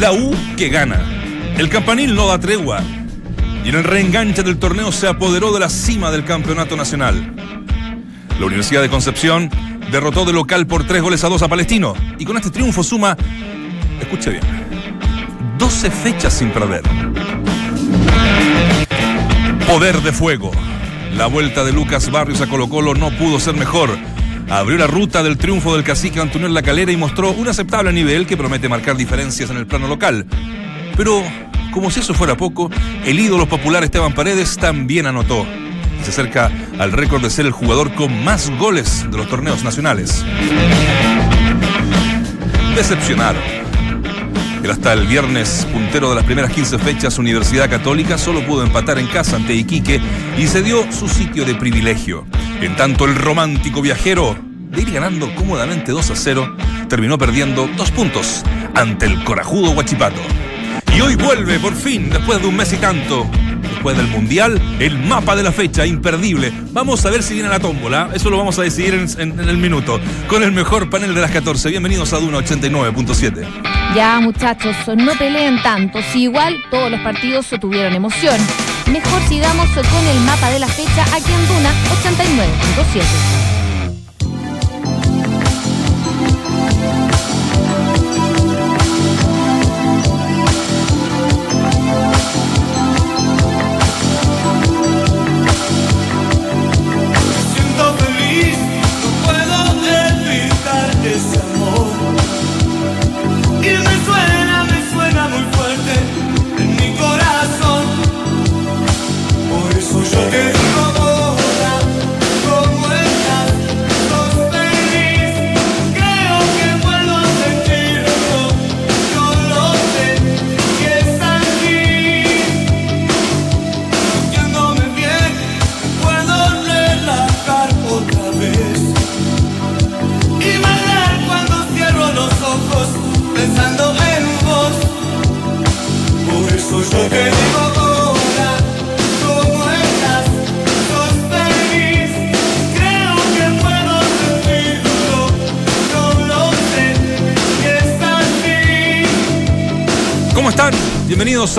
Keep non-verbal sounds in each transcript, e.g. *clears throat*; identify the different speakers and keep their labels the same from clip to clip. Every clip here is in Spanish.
Speaker 1: La U que gana. El campanil no da tregua. Y en el reenganche del torneo se apoderó de la cima del campeonato nacional. La Universidad de Concepción derrotó de local por tres goles a dos a Palestino. Y con este triunfo suma, escuche bien, 12 fechas sin perder. Poder de fuego. La vuelta de Lucas Barrios a Colo Colo no pudo ser mejor. Abrió la ruta del triunfo del cacique Antonio La Calera y mostró un aceptable nivel que promete marcar diferencias en el plano local. Pero, como si eso fuera poco, el ídolo popular Esteban Paredes también anotó. Se acerca al récord de ser el jugador con más goles de los torneos nacionales. Decepcionaron. El hasta el viernes puntero de las primeras 15 fechas, Universidad Católica solo pudo empatar en casa ante Iquique y se dio su sitio de privilegio. En tanto, el romántico viajero, de ir ganando cómodamente 2 a 0, terminó perdiendo dos puntos ante el corajudo Guachipato. Y hoy vuelve, por fin, después de un mes y tanto, después del Mundial, el mapa de la fecha, imperdible. Vamos a ver si viene la tómbola, eso lo vamos a decidir en, en- el minuto, con el mejor panel de las 14. Bienvenidos a Duna 89.7.
Speaker 2: Ya, muchachos, no peleen tanto. Si igual todos los partidos tuvieron emoción. Mejor sigamos con el mapa de la fecha aquí en Duna 89.7.
Speaker 1: 7.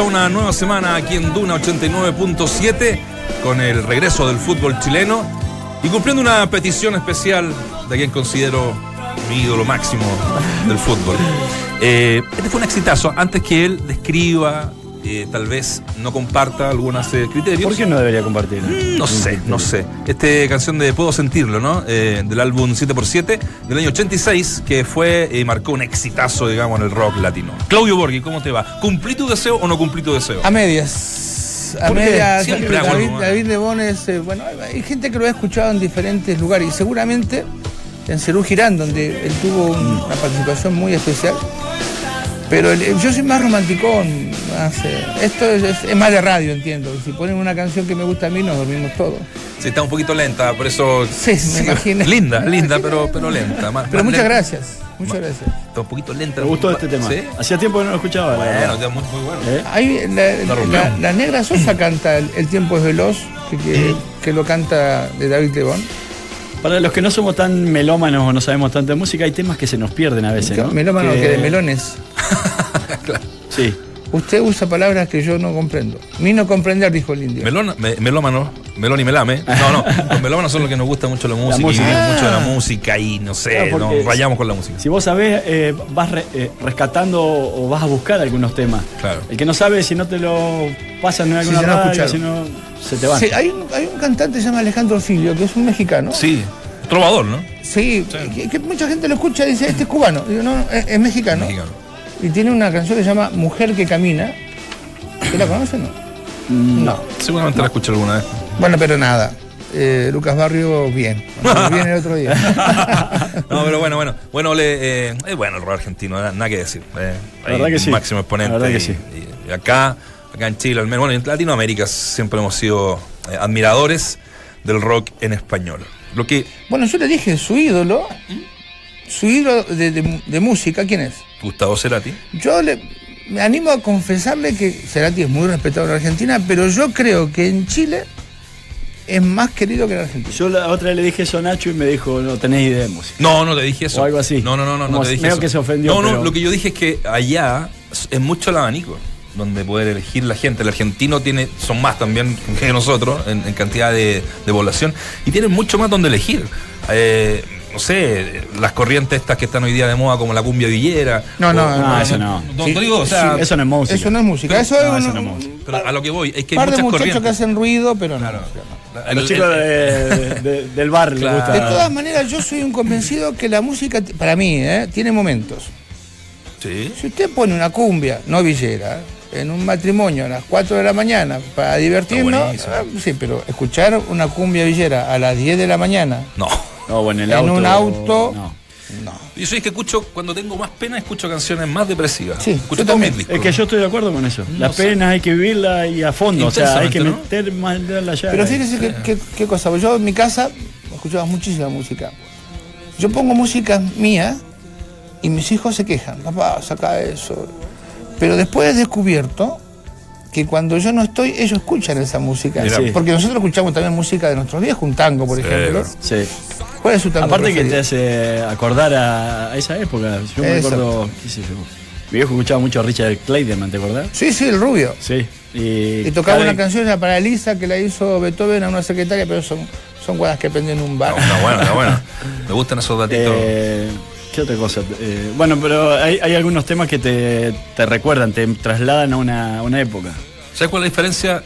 Speaker 1: Una nueva semana aquí en Duna 89.7 con el regreso del fútbol chileno y cumpliendo una petición especial de quien considero mi ídolo máximo del fútbol. *laughs* Eh, este fue un exitazo. Antes que él describa, eh, tal vez no comparta algunos eh, criterios.
Speaker 3: ¿Por qué no debería compartir?
Speaker 1: No sé, no sé. Esta canción de Puedo Sentirlo, ¿no? Eh, del álbum 7x7 del año 86, que fue y marcó un exitazo, digamos, en el rock latino. Claudio Borghi, ¿cómo te va? ¿Cumplí tu deseo o no cumplí tu deseo?
Speaker 4: A medias. A medias.
Speaker 1: Siempre
Speaker 4: David,
Speaker 1: ¿eh?
Speaker 4: David Lebón es. eh, bueno, hay gente que lo ha escuchado en diferentes lugares y seguramente en Cerú Girán, donde él tuvo un- una participación muy especial. Pero el- yo soy más romanticón. Eh, esto es, es- es más de radio, entiendo. Si ponen una canción que me gusta a mí, nos dormimos todos.
Speaker 1: Sí, está un poquito lenta, por eso.
Speaker 4: Sí, me imagino.
Speaker 1: Linda,
Speaker 4: Me *laughs*
Speaker 1: linda,
Speaker 4: imagino.
Speaker 1: pero, pero lenta. más-
Speaker 4: Pero
Speaker 1: más
Speaker 4: muchas
Speaker 1: lenta.
Speaker 4: gracias. Muchas gracias.
Speaker 1: Está un poquito lenta.
Speaker 3: Me gustó este tema.
Speaker 1: ¿Sí?
Speaker 3: Hacía tiempo que no lo escuchaba. la
Speaker 1: Bueno, está muy, muy bueno.
Speaker 3: ¿Eh?
Speaker 4: Ahí la,
Speaker 1: La
Speaker 4: la- la negra Sosa canta el, El tiempo es veloz, que, que, que lo canta de David Lebón.
Speaker 3: Para los que no somos tan melómanos o no sabemos tanto de música, hay temas que se nos pierden a veces, ¿no?
Speaker 4: Melómano que de melones. *laughs*
Speaker 3: Sí.
Speaker 4: Usted usa palabras que yo no comprendo. Ni no comprender, dijo el indio.
Speaker 1: Melona, me- melómano, melón y melame. No, no, los melómanos son los que nos gusta mucho la música,
Speaker 3: música.
Speaker 1: y viven mucho de la
Speaker 4: Ah.
Speaker 1: música y no sé,
Speaker 3: Claro,
Speaker 1: nos rayamos con la música.
Speaker 3: Si vos sabés, eh, vas re- eh, rescatando o vas a buscar algunos temas.
Speaker 1: Claro.
Speaker 3: El que no sabe, si no te lo pasan en alguna
Speaker 4: se no
Speaker 3: radio, si no, se te van.
Speaker 4: Sí, hay, un, hay un cantante que se llama Alejandro Filio, que es un mexicano.
Speaker 1: Sí, trovador, ¿no?
Speaker 4: Sí, Que, que mucha gente lo escucha y dice, este es cubano. Digo, no, es, es mexicano.
Speaker 1: Mexicano.
Speaker 4: Y tiene una canción que se llama Mujer que camina. ¿Usted la conoce o no?
Speaker 3: Mm.
Speaker 4: No.
Speaker 1: Seguramente la escuché alguna vez.
Speaker 4: Bueno, pero nada. Eh, Lucas Barrio, bien. Bien el otro día. *laughs*
Speaker 1: No, pero bueno, bueno. Bueno, le, eh, es bueno el rock argentino, nada, nada que decir. Eh,
Speaker 3: La verdad que sí.
Speaker 1: Máximo exponente.
Speaker 3: La verdad que
Speaker 1: y,
Speaker 3: sí.
Speaker 1: y- y acá, acá en Chile, al menos, bueno, en Latinoamérica siempre hemos sido eh, admiradores del rock en español. Lo que
Speaker 4: Bueno, yo le dije, su ídolo, su ídolo de, de- de música, ¿quién es?
Speaker 1: Gustavo Cerati.
Speaker 4: Yo le, me animo a confesarle que Cerati es muy respetado en Argentina, pero yo creo que en Chile es más querido que en Argentina.
Speaker 3: Yo la otra vez le dije eso a Nacho y me dijo, no tenés idea de música.
Speaker 1: No, no te dije eso.
Speaker 3: O algo así.
Speaker 1: No, no, no, no, no te dije eso.
Speaker 3: que se ofendió,
Speaker 1: No, no,
Speaker 3: pero-
Speaker 1: lo que yo dije es que allá es mucho el abanico donde poder elegir la gente. El argentino tiene, son más también que nosotros en, en cantidad de, de población y tienen mucho más donde elegir. Eh, no sé, las corrientes estas que están hoy día de moda como la cumbia villera.
Speaker 4: No, no,
Speaker 1: o-
Speaker 4: no,
Speaker 3: eso no.
Speaker 1: No,
Speaker 4: Sí,
Speaker 1: digo, o sea,
Speaker 3: Eso no es música.
Speaker 4: Eso no es música.
Speaker 1: Pero-
Speaker 4: eso
Speaker 3: no,
Speaker 4: es
Speaker 3: eso
Speaker 4: un,
Speaker 3: no es música.
Speaker 1: pero a lo que voy es que hay
Speaker 4: par de
Speaker 1: muchas
Speaker 4: muchachos
Speaker 1: corrientes.
Speaker 4: que hacen ruido, pero no.
Speaker 1: Claro.
Speaker 3: A los chicos de- de- del bar les
Speaker 1: Claro.
Speaker 3: gusta.
Speaker 4: De todas maneras, yo soy un convencido que la música, para mí, ¿eh? tiene momentos.
Speaker 1: Sí.
Speaker 4: Si usted pone una cumbia, no villera, en un matrimonio a las 4 de la mañana para divertirnos, ah, sí, pero escuchar una cumbia villera a las 10 de la mañana,
Speaker 1: No.
Speaker 3: No, bueno, en el
Speaker 4: En
Speaker 3: auto.
Speaker 4: un auto-
Speaker 3: no.
Speaker 4: no.
Speaker 1: Yo soy que escucho, cuando tengo más pena, escucho canciones más depresivas.
Speaker 4: Sí,
Speaker 1: escucho
Speaker 4: también.
Speaker 3: Es que yo estoy de acuerdo con eso.
Speaker 1: No
Speaker 3: Las
Speaker 1: sé.
Speaker 3: penas hay que vivirla y a fondo. O sea, hay que meter más la llaga.
Speaker 4: Pero fíjese qué, qué- qué cosa, yo en mi casa escuchaba muchísima música. Yo pongo música mía y mis hijos se quejan, papá, saca eso. Pero después he descubierto que cuando yo no estoy, ellos escuchan esa música.
Speaker 3: Sí.
Speaker 4: Porque nosotros escuchamos también música de nuestros viejos, un tango, por
Speaker 1: Sí,
Speaker 4: ejemplo.
Speaker 3: Sí.
Speaker 4: ¿Cuál es su tango
Speaker 3: Aparte que te hace acordar a, a esa época. Yo me
Speaker 4: Exacto.
Speaker 3: acuerdo, qué sé yo. Mi viejo escuchaba mucho a Richard Clayderman, ¿te acordás?
Speaker 4: Sí, sí, el rubio.
Speaker 3: Sí. Y,
Speaker 4: Y tocaba
Speaker 3: cada-
Speaker 4: una canción era para Elisa que la hizo Beethoven a una secretaria, pero son, son guadas que aprenden en un bar.
Speaker 1: No, está bueno, está bueno. *laughs* Me gustan esos datitos.
Speaker 3: Eh, ¿Qué otra cosa? Eh, bueno, pero hay, hay algunos temas que te, te recuerdan, te trasladan a una, una época.
Speaker 1: ¿Sabes cuál es la diferencia?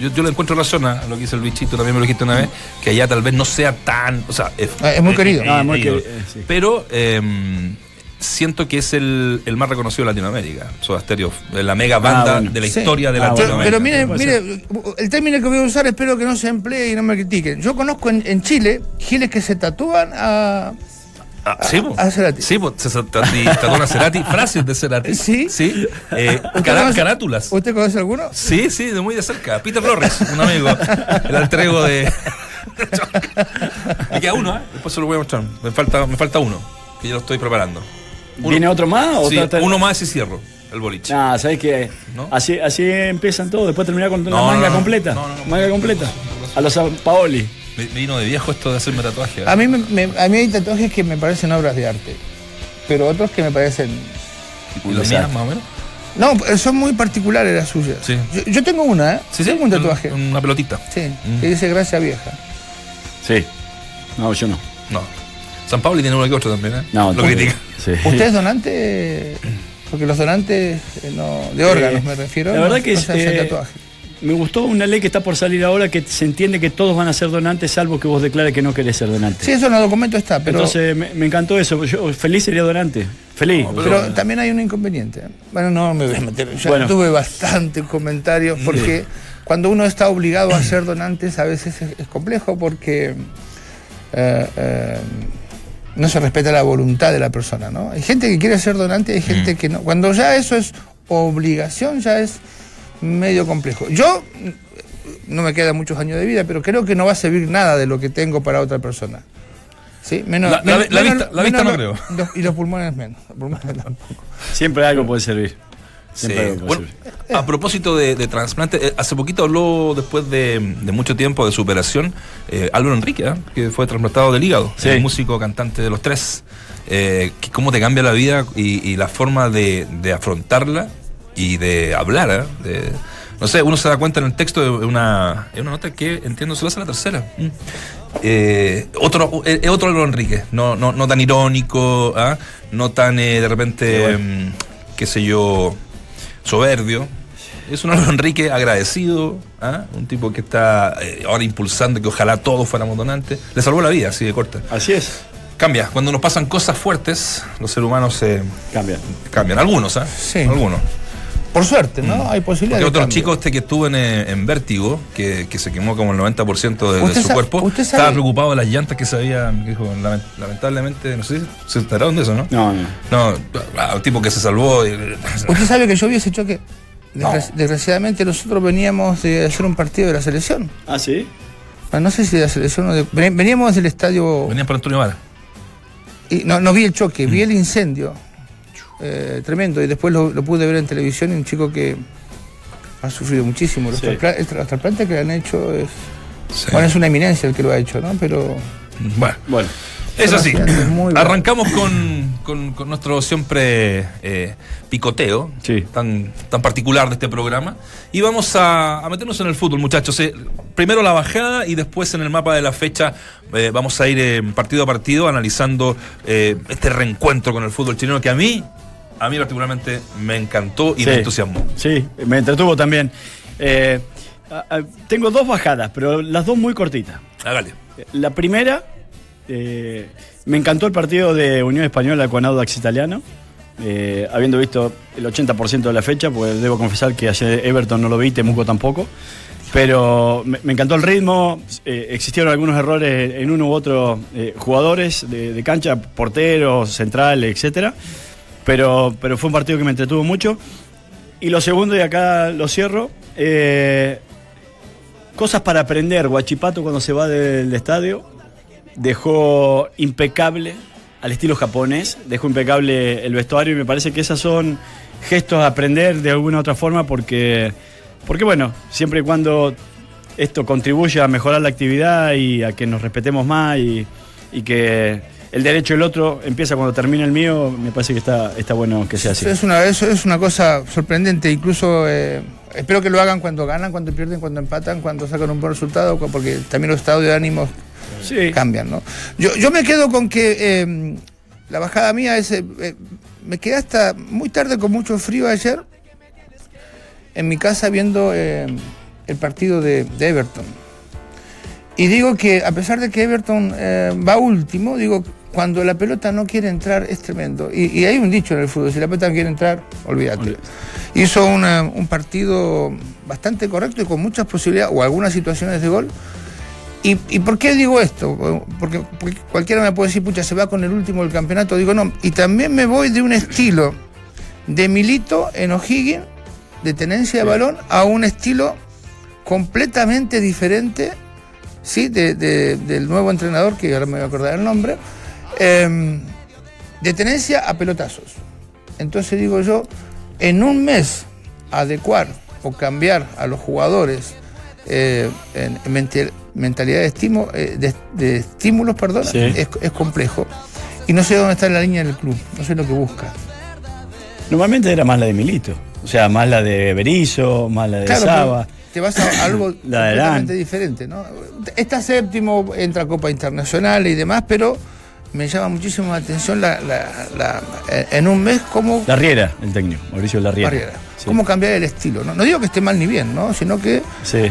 Speaker 1: Yo, yo le encuentro razón a lo que dice el bichito, también me lo dijiste una vez, que allá tal vez no sea tan. O sea, es,
Speaker 4: Ah, es muy querido.
Speaker 3: Ah, muy
Speaker 1: eh,
Speaker 3: querido,
Speaker 1: eh,
Speaker 3: eh, sí.
Speaker 1: Pero em, siento que es el, el más reconocido de Latinoamérica. Soda Stereo, la mega banda
Speaker 3: Ah, bueno.
Speaker 1: de la
Speaker 4: Sí.
Speaker 1: historia de
Speaker 3: Ah,
Speaker 4: Pero,
Speaker 1: Latinoamérica.
Speaker 4: pero mire, mire, el término que voy a usar espero que no se emplee y no me critiquen. Yo conozco en, en Chile giles que se tatúan a...
Speaker 1: Ah, sí, po.
Speaker 4: a Cerati.
Speaker 1: Sí, po, se se- tati- tatúan a Cerati, *laughs* frases de Cerati.
Speaker 4: ¿Sí?
Speaker 1: Sí. Eh,
Speaker 4: ¿Usted
Speaker 1: cara-
Speaker 4: conoce-
Speaker 1: carátulas.
Speaker 4: ¿Usted conoce alguno?
Speaker 1: Sí, sí, de muy de cerca. Peter Flores, un amigo. El entrego de. *laughs* Me queda uno, ¿eh? Después se lo voy a mostrar. Me falta, me falta uno, que yo lo estoy preparando. Uno.
Speaker 3: ¿Viene otro más? O
Speaker 1: Sí,
Speaker 3: trata-
Speaker 1: uno más y cierro el boliche.
Speaker 3: Nah, ¿sabes qué?
Speaker 1: ¿No?
Speaker 3: Así, así empiezan todos, después terminar con una
Speaker 1: No,
Speaker 3: manga
Speaker 1: no, no.
Speaker 3: completa.
Speaker 1: No, no, no.
Speaker 3: manga completa. A los Paoli.
Speaker 1: Me, vino de viejo esto de hacerme tatuaje. ¿eh?
Speaker 4: A mí, me- me- a mí hay tatuajes que me parecen obras de arte, pero otros que me parecen...
Speaker 1: ¿Y las mías, más o menos?
Speaker 4: No, eh, son muy particulares las suyas.
Speaker 1: Sí.
Speaker 4: Yo, yo tengo una, ¿eh?
Speaker 1: Sí, sí.
Speaker 4: tengo un tatuaje.
Speaker 1: Una pelotita.
Speaker 4: Sí,
Speaker 1: Mm.
Speaker 4: que dice gracia vieja.
Speaker 3: Sí. No, yo no.
Speaker 1: No. San Pablo tiene uno que otro también, ¿eh?
Speaker 3: No,
Speaker 1: lo critica.
Speaker 3: Sí.
Speaker 4: ¿Usted es donante? Porque los donantes eh, no, de órganos me refiero.
Speaker 3: la verdad
Speaker 4: no-
Speaker 3: que
Speaker 4: no
Speaker 3: es,
Speaker 4: se hacen
Speaker 3: eh,
Speaker 4: tatuajes.
Speaker 3: Me gustó una ley que está por salir ahora que se entiende que todos van a ser donantes salvo que vos declares que no querés ser donante.
Speaker 4: Sí, eso en el documento está, pero,
Speaker 3: Entonces me, me encantó eso. Yo feliz sería donante. Feliz.
Speaker 1: No,
Speaker 4: pero
Speaker 1: pero-
Speaker 4: también hay un inconveniente. Bueno, no me voy a meter. Ya
Speaker 3: Bueno.
Speaker 4: tuve bastantes comentarios porque cuando uno está obligado a ser donantes a veces es, es complejo porque eh, eh, no se respeta la voluntad de la persona, ¿no? Hay gente que quiere ser donante, hay
Speaker 1: Mm.
Speaker 4: gente que no. Cuando ya eso es obligación, ya es medio complejo. Yo no me quedan muchos años de vida, pero creo que no va a servir nada de lo que tengo para otra persona. ¿Sí? Menos,
Speaker 1: La- la-
Speaker 4: menos-
Speaker 1: la
Speaker 4: menos-
Speaker 1: vista- la vista
Speaker 4: menos
Speaker 1: no
Speaker 4: lo- los- y los pulmones menos. Los pulmones *laughs* tampoco.
Speaker 3: Siempre algo puede servir.
Speaker 1: Sí.
Speaker 3: Siempre algo puede
Speaker 1: Bueno,
Speaker 3: servir.
Speaker 1: a propósito de, de trasplante, eh, hace poquito habló, después de, de mucho tiempo de superación, eh, Álvaro Enrique, ¿eh? que fue trasplantado del hígado,
Speaker 3: Sí.
Speaker 1: el músico cantante de los tres. Eh, que cómo te cambia la vida y, y la forma de, de afrontarla y de hablar. ¿eh? De- no sé, uno se da cuenta en el texto de una, es una nota que entiendo se lo hace la tercera. Mm. Eh, otro, eh, otro Enrique, no, no, no tan irónico, ¿ah? no tan eh, de repente,
Speaker 3: Sí, bueno.
Speaker 1: mm, qué sé yo, soberbio. Es un Álvaro Enrique agradecido, ¿ah? un tipo que está eh, ahora impulsando que ojalá todos fuéramos donantes. Le salvó la vida, así de corta.
Speaker 3: Así es.
Speaker 1: Cambia, cuando nos pasan cosas fuertes, los seres humanos se
Speaker 3: Cambia.
Speaker 1: cambian. Algunos, ¿ah?
Speaker 4: Sí.
Speaker 1: Algunos.
Speaker 4: Por suerte, ¿no? Hay posibilidad
Speaker 1: Porque
Speaker 4: de
Speaker 1: otro chico este que estuvo en, eh, en Vértigo, que, que se quemó como el 90% de, de
Speaker 4: ¿Usted
Speaker 1: su cuerpo,
Speaker 4: usted
Speaker 1: estaba
Speaker 4: sabe-
Speaker 1: preocupado de las llantas que se habían, dijo, lament- lamentablemente, no sé, se enteraron de eso, ¿no?
Speaker 3: No, no.
Speaker 1: No, ah, un tipo que se salvó.
Speaker 4: Usted sabe que yo vi ese choque.
Speaker 1: No.
Speaker 4: Desgraciadamente nosotros veníamos de hacer un partido de la selección.
Speaker 3: Ah, sí.
Speaker 4: Bueno, No sé si de la selección o de... ven- Veníamos del estadio...
Speaker 1: Venían por Antonio Vara.
Speaker 4: Y no, no vi el choque,
Speaker 1: Mm.
Speaker 4: vi el incendio. Eh, tremendo. Y después lo, lo pude ver en televisión y un chico que ha sufrido muchísimo. Los,
Speaker 3: Sí.
Speaker 4: los trasplantes que le han hecho es
Speaker 1: Sí.
Speaker 4: Bueno, es una eminencia el que lo ha hecho, ¿no? Pero
Speaker 1: Bueno,
Speaker 3: Bueno,
Speaker 1: es así.
Speaker 4: Sebastián, muy bueno.
Speaker 1: Arrancamos con, con- con nuestro siempre eh, picoteo,
Speaker 3: Sí.
Speaker 1: tan, tan particular de este programa. Y vamos a, a meternos en el fútbol, muchachos. Eh, primero la bajada y después en el mapa de la fecha eh, vamos a ir eh, partido a partido analizando eh, este reencuentro con el fútbol chileno que a mí, a mí particularmente me encantó y me
Speaker 3: Sí.
Speaker 1: entusiasmó.
Speaker 3: Sí, me entretuvo también. Eh, tengo dos bajadas, pero las dos muy cortitas.
Speaker 1: Hágale.
Speaker 3: La primera, eh, me encantó el partido de Unión Española con Audax Italiano. eh, habiendo visto el 80% de la fecha, pues debo confesar que ayer Everton no lo vi, Temuco tampoco. Pero me, me encantó el ritmo, eh, existieron algunos errores en uno u otro jugadores de, de cancha, porteros, central, etcétera. Pero, pero fue un partido que me entretuvo mucho. Y lo segundo, y acá lo cierro, eh, cosas para aprender. Guachipato cuando se va del estadio dejó impecable, al estilo japonés, dejó impecable el vestuario y me parece que esas son gestos a aprender de alguna otra forma porque, porque bueno, siempre y cuando esto contribuye a mejorar la actividad y a que nos respetemos más y, y que el derecho del otro empieza cuando termina el mío, me parece que está, está bueno que sea así.
Speaker 4: es una, eso es una cosa sorprendente. Incluso eh, espero que lo hagan cuando ganan, cuando pierden, cuando empatan, cuando sacan un buen resultado, porque también los estados de ánimos
Speaker 3: Sí.
Speaker 4: cambian, ¿no? Yo, yo me quedo con que eh, la bajada mía es. eh, eh, me quedé hasta muy tarde con mucho frío ayer en mi casa viendo eh, el partido de, de Everton. Y digo que a pesar de que Everton eh, va último, digo, cuando la pelota no quiere entrar es tremendo. Y, y hay un dicho en el fútbol, si la pelota no quiere entrar, olvídate. Hizo una- un partido bastante correcto y con muchas posibilidades, o algunas situaciones de gol. ¿Y, y por qué digo esto? Porque, porque cualquiera me puede decir, pucha, se va con el último del campeonato. Digo, no. Y también me voy de un estilo de Milito en O'Higgins, de tenencia de balón, a un estilo completamente diferente, ¿sí? De- de- del nuevo entrenador, que ahora me voy a acordar el nombre, em, de tenencia a pelotazos. Entonces digo yo, en un mes adecuar o cambiar a los jugadores eh, en, en mental- mentalidad de, estimo- eh, de, de estímulos, perdón,
Speaker 3: Sí.
Speaker 4: es, es complejo. Y no sé dónde está la línea del club, no sé lo que busca.
Speaker 3: Normalmente era más la de Milito. O sea, más la de Berizzo, más la de
Speaker 4: Claro,
Speaker 3: Saba.
Speaker 4: te vas a algo *coughs*
Speaker 3: La
Speaker 4: completamente diferente, ¿no? Está séptimo, entra a Copa Internacional y demás, pero me llama muchísimo la atención la, la- la- eh, en un mes cómo,
Speaker 3: Larriera, el técnico, Mauricio Larriera.
Speaker 4: Barriera,
Speaker 3: Sí.
Speaker 4: cómo cambiar el estilo. ¿no? no digo que esté mal ni bien, ¿no? Sino que
Speaker 3: Sí.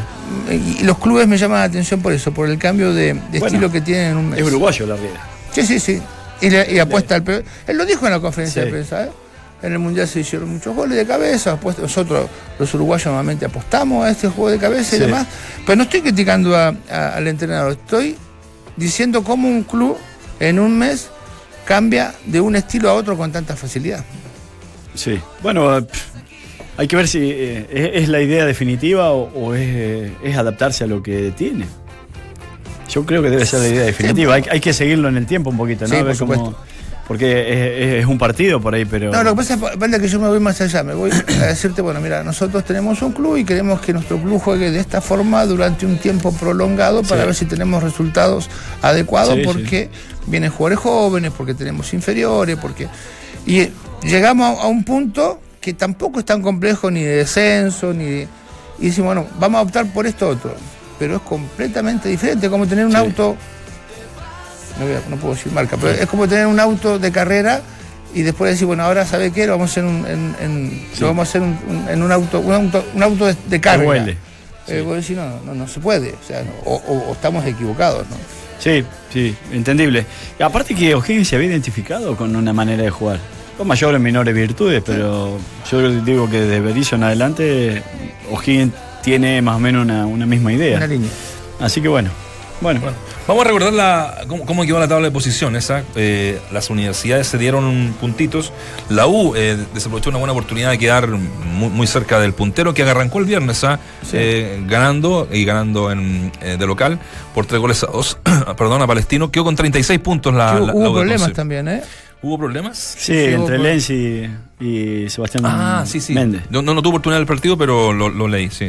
Speaker 4: y los clubes me llaman la atención por eso, por el cambio de, de
Speaker 3: Bueno,
Speaker 4: estilo que tienen en un mes.
Speaker 3: Es uruguayo Larriera.
Speaker 4: Sí, sí, sí. Y, le- y apuesta al Él lo dijo en la conferencia
Speaker 3: Sí.
Speaker 4: de prensa, ¿eh? En el Mundial se hicieron muchos goles de cabeza, nosotros los uruguayos normalmente apostamos a este juego de cabeza y demás. Pero no estoy criticando a- a- al entrenador, estoy diciendo cómo un club en un mes cambia de un estilo a otro con tanta facilidad.
Speaker 3: Sí. Bueno, eh, hay que ver si eh, es, la idea definitiva o, o es, eh, es adaptarse a lo que tiene. Yo creo que debe ser la idea definitiva. Hay, hay que seguirlo en el tiempo un poquito, ¿no?
Speaker 4: Sí,
Speaker 3: A ver
Speaker 4: por
Speaker 3: cómo-. Porque es, un partido por ahí, pero.
Speaker 4: No, lo que pasa es que yo me voy más allá, me voy a *coughs* decirte, bueno, mira, nosotros tenemos un club y queremos que nuestro club juegue de esta forma durante un tiempo prolongado para
Speaker 3: Sí.
Speaker 4: ver si tenemos resultados adecuados,
Speaker 3: Sí,
Speaker 4: porque vienen jugadores jóvenes, porque tenemos inferiores, porque... Y llegamos a, a un punto que tampoco es tan complejo ni de descenso, ni de- Y decimos, bueno, vamos a optar por esto otro, pero es completamente diferente, como tener un auto no, voy a- no puedo decir marca, pero es como tener un auto de carrera y después decir, bueno, ahora sabe qué, lo vamos a hacer un- en, en- lo vamos a hacer un- un- en un auto, un auto, un auto de, de carga.
Speaker 3: huele.
Speaker 4: Eh, vos decís, no, no, no se puede, o sea, no, o, estamos equivocados, ¿no?
Speaker 3: Sí, sí, entendible. Y aparte que O'Higgins se había identificado con una manera de jugar. Con mayores o menores virtudes, pero yo digo que de Berizzo en adelante O'Higgins tiene más o menos una, una misma idea.
Speaker 4: Una línea.
Speaker 3: Así que bueno, bueno,
Speaker 1: Bueno, vamos a recordar la, cómo, cómo quedó la tabla de posiciones. ¿ah? Eh, las universidades se dieron puntitos. La U eh, desaprovechó una buena oportunidad de quedar muy, muy cerca del puntero que arrancó el viernes, ¿ah? Eh, ganando y ganando en, eh, de local por tres goles a dos. *clears throat* perdón, a Palestino. Quedó con 36 puntos la, la- la
Speaker 4: hubo problemas también, ¿eh?
Speaker 1: ¿Hubo problemas?
Speaker 3: sí,
Speaker 4: sí,
Speaker 3: entre
Speaker 4: hubo-
Speaker 3: Lenz y, y Sebastián
Speaker 1: Ah, sí, sí.
Speaker 3: Méndez.
Speaker 1: No, no, no tuve oportunidad del partido, pero lo, lo leí, sí.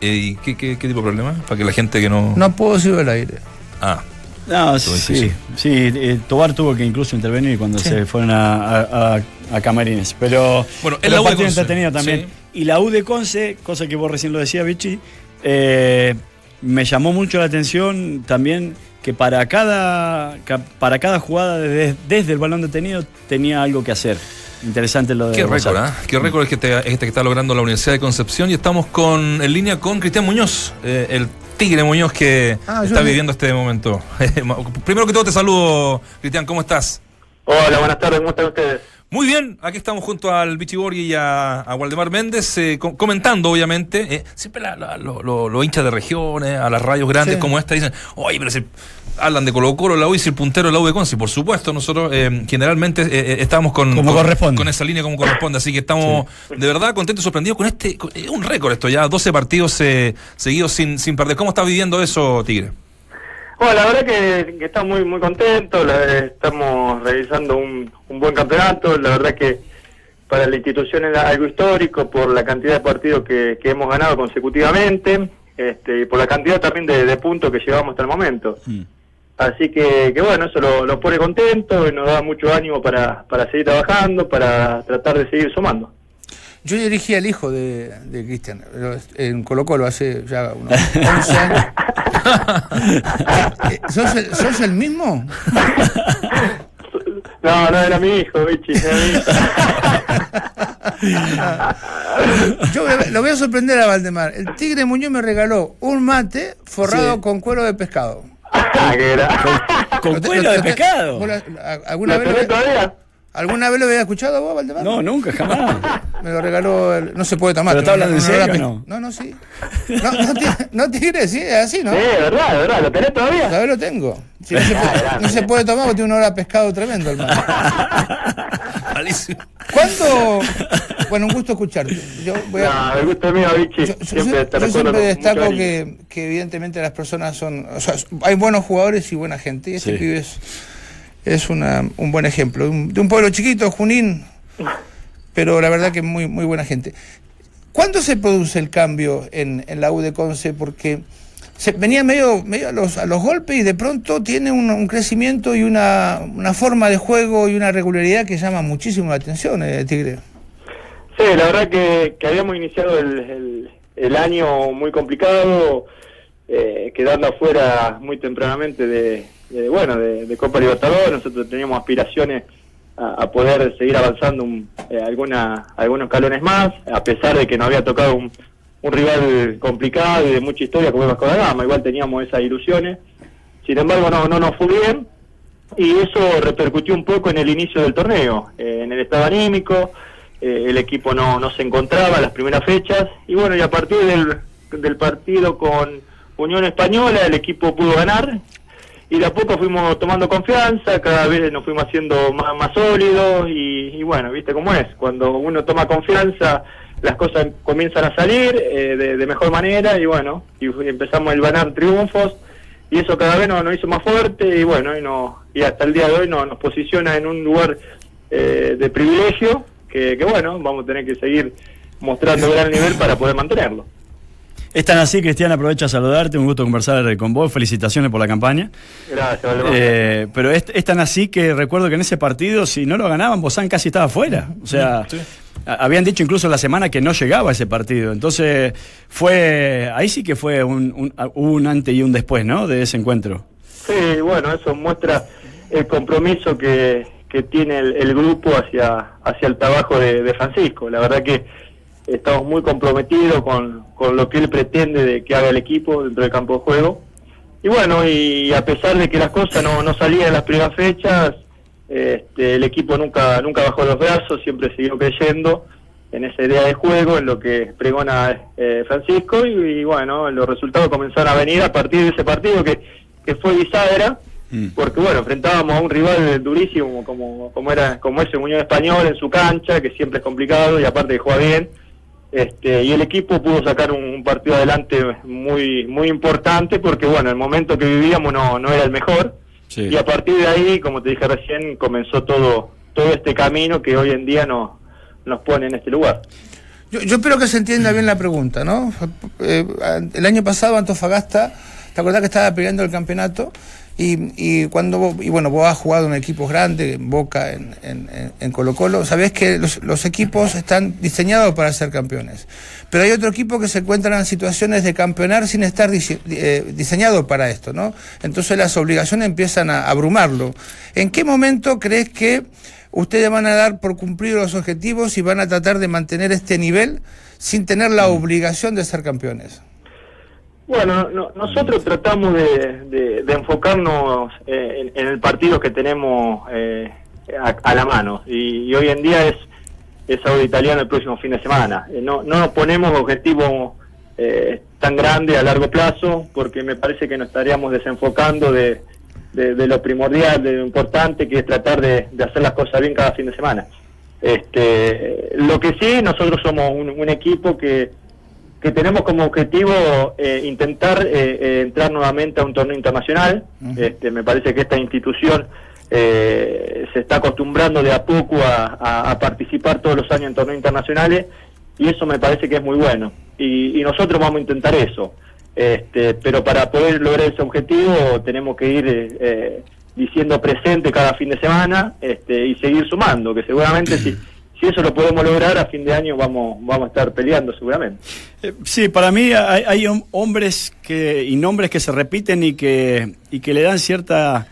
Speaker 1: Eh, ¿Y qué, qué, qué tipo de problema? Para que la gente que no.
Speaker 4: No puedo subir al aire.
Speaker 1: Ah,
Speaker 3: No, sí, sí. eh, Tobar tuvo que incluso intervenir cuando
Speaker 4: Sí.
Speaker 3: se fueron a, a, a- a Camarines. Pero,
Speaker 1: Bueno,
Speaker 3: pero
Speaker 1: en la U de
Speaker 3: también.
Speaker 1: sí.
Speaker 3: Y la U de Conce, cosa que vos recién lo decías, Vichy, eh, me llamó mucho la atención también que para cada, ca- para cada jugada desde, desde el balón detenido tenía algo que hacer. Interesante lo de
Speaker 1: qué récord. ¿ah? Qué récord es que te- este que está logrando la Universidad de Concepción. Y estamos con en línea con Cristian Muñoz, eh, el Tigre Muñoz que
Speaker 4: Ah,
Speaker 1: está viviendo este momento. *laughs* Primero que todo te saludo, Cristian, ¿cómo estás?
Speaker 5: Hola, buenas tardes, ¿cómo están ustedes?
Speaker 1: Muy bien, aquí estamos junto al Vichy Borghi y a, a Waldemar Méndez, eh, co- comentando obviamente, eh, siempre la- la- lo- lo- los hinchas de regiones, a las radios grandes
Speaker 4: Sí.
Speaker 1: como esta, dicen, oye, pero si hablan de Colo Colo, la U y si el puntero de la U de Conce, por supuesto, nosotros eh, generalmente eh, eh, estamos con,
Speaker 3: Como
Speaker 1: con-
Speaker 3: corresponde.
Speaker 1: con esa línea como corresponde, así que estamos de verdad contentos y sorprendidos con este, con- un récord esto, ya 12 partidos eh, seguidos sin, sin perder. ¿Cómo estás viviendo eso, Tigre?
Speaker 5: Bueno, la verdad que, que estamos muy muy contentos, la- estamos realizando un, un buen campeonato, la verdad que para la institución era algo histórico por la cantidad de partidos que, que hemos ganado consecutivamente este, y por la cantidad también de, de puntos que llevamos hasta el momento.
Speaker 3: Mm.
Speaker 5: Así que, que bueno, eso lo, lo pone contento y nos da mucho ánimo para, para seguir trabajando, para tratar de seguir sumando.
Speaker 4: Yo dirigí al hijo de, de Cristian pero en Colo Colo hace ya unos 11 *laughs* años. Eh, ¿Sos el, sos el mismo?
Speaker 5: No, no era mi hijo, bichi.
Speaker 4: Yo lo voy a sorprender a Valdemar. El Tigre Muñoz me regaló un mate forrado
Speaker 3: Sí.
Speaker 4: con cuero de pescado.
Speaker 5: Ah.
Speaker 3: Con
Speaker 4: ¿Lo te-
Speaker 3: cuero de pescado.
Speaker 4: ¿Alguna
Speaker 5: ¿Lo
Speaker 4: vez, lo,
Speaker 5: todavía?
Speaker 4: ¿Alguna vez lo había escuchado vos, Valdemar?
Speaker 3: No, nunca, jamás. *laughs*
Speaker 4: Me lo regaló, el- no se puede tomar.
Speaker 3: ¿Pero está hablando en
Speaker 4: olor a
Speaker 3: serio no?
Speaker 4: No, no, sí. No, no, ti- no tigre, sí, es así, ¿no?
Speaker 5: Sí, de verdad, de verdad, ¿lo tenés todavía?
Speaker 4: Todavía lo tengo. Sí, no, *laughs* se puede, no se puede tomar porque tiene un olor a pescado tremendo, hermano. *laughs*
Speaker 1: Malísimo.
Speaker 4: ¿Cuándo? Bueno, un gusto escucharte. Yo voy a...
Speaker 5: No, el gusto es mío, Vichy.
Speaker 4: Yo, yo-
Speaker 5: siempre
Speaker 4: yo
Speaker 5: recuerdo
Speaker 4: siempre destaco que, que evidentemente las personas son... O sea, hay buenos jugadores y buena gente. Y este
Speaker 3: Sí.
Speaker 4: pibe es, es una- un buen ejemplo. De un, pueblo chiquito, Junín, pero la verdad que muy, muy buena gente. ¿Cuándo se produce el cambio en, en la U de Conce? Porque se, venía medio, medio a, los, a los golpes y de pronto tiene un, un crecimiento y una, una forma de juego y una regularidad que llama muchísimo la atención, eh, Tigre.
Speaker 5: Sí, la verdad que, que habíamos iniciado el, el- el año muy complicado, eh, quedando afuera muy tempranamente de, de, bueno de, Copa Libertadores. Nosotros teníamos aspiraciones a, poder seguir avanzando un- eh, alguna, algunos escalones más, a pesar de que nos había tocado un, rival complicado y de mucha historia como es Vasco da Gama. Igual teníamos esas ilusiones. Sin embargo, no, no nos fue bien y eso repercutió un poco en el inicio del torneo, eh, en el estado anímico, eh, el equipo no, no se encontraba en las primeras fechas y bueno, y a partir del, del partido con Unión Española el equipo pudo ganar y de a poco fuimos tomando confianza, cada vez nos fuimos haciendo más, más sólidos y, y bueno, viste cómo es, cuando uno toma confianza las cosas comienzan a salir eh, de, de mejor manera y bueno, y empezamos a ganar triunfos y eso cada vez nos, nos hizo más fuerte y bueno, y, no, y hasta el día de hoy no, nos posiciona en un lugar eh, de privilegio que, que bueno, vamos a tener que seguir mostrando gran nivel para poder mantenerlo.
Speaker 3: Es tan así, Cristian, aprovecho a saludarte, un gusto conversar con vos, felicitaciones por la campaña.
Speaker 5: Gracias.
Speaker 3: Eh, pero es, es tan así que recuerdo que en ese partido, si no lo ganaban, Bozán casi estaba fuera. O sea, a- habían dicho incluso la semana que no llegaba a ese partido. Entonces, fue ahí sí que fue un, un, un antes y un después, ¿no? De ese encuentro.
Speaker 5: Sí, bueno, eso muestra el compromiso que, que tiene el, el grupo hacia, hacia el trabajo de, de Francisco. La verdad que estamos muy comprometidos con, con lo que él pretende de que haga el equipo dentro del campo de juego. Y bueno, y a pesar de que las cosas no, no salían en las primeras fechas, este, el equipo nunca, nunca bajó los brazos, siempre siguió creyendo en esa idea de juego, en lo que pregona eh, Francisco, y, y bueno, los resultados comenzaron a venir a partir de ese partido que, que fue bisagra, porque bueno, enfrentábamos a un rival durísimo como, como era como es el Unión Español en su cancha, que siempre es complicado y aparte que juega bien. Este, y el equipo pudo sacar un, un partido adelante muy muy importante porque bueno, el momento que vivíamos no, no era el mejor.
Speaker 3: Sí.
Speaker 5: Y a partir de ahí, como te dije recién, comenzó todo todo este camino que hoy en día nos, nos pone en este lugar.
Speaker 4: Yo, yo espero que se entienda bien la pregunta, ¿no? Eh, el año pasado Antofagasta, ¿te acordás que estaba peleando el campeonato? Y, y cuando vos- y bueno, vos has jugado en equipos grandes, en Boca, en, en, en- Colo Colo, sabés que los, los equipos están diseñados para ser campeones. Pero hay otro equipo que se encuentran en situaciones de campeonar sin estar dise- eh, diseñado para esto, ¿no? Entonces las obligaciones empiezan a abrumarlo. ¿En qué momento crees que ustedes van a dar por cumplir los objetivos y van a tratar de mantener este nivel sin tener la obligación de ser campeones?
Speaker 5: Bueno, no- nosotros tratamos de, de- enfocarnos eh, en, en el partido que tenemos eh, a, a la mano y, hoy en día es es Saudi Italiano el próximo fin de semana. Eh, no, no nos ponemos objetivos eh, tan grandes a largo plazo porque me parece que nos estaríamos desenfocando de, de- lo primordial, de lo importante que es tratar de, hacer las cosas bien cada fin de semana. Este, lo que sí, nosotros somos un equipo que, que tenemos como objetivo eh, intentar eh, eh, entrar nuevamente a un torneo internacional. este, me parece que esta institución eh, se está acostumbrando de a poco a, a- a participar todos los años en torneos internacionales y eso me parece que es muy bueno. Y, y nosotros vamos a intentar eso. Este, pero para poder lograr ese objetivo tenemos que ir eh, eh, diciendo presente cada fin de semana este, y seguir sumando, que seguramente *clears throat* si, si eso lo podemos lograr a fin de año vamos, vamos a estar peleando seguramente.
Speaker 3: Eh, Sí, para mí hay, hay hom- hombres que, y nombres que se repiten y que, y que le dan cierta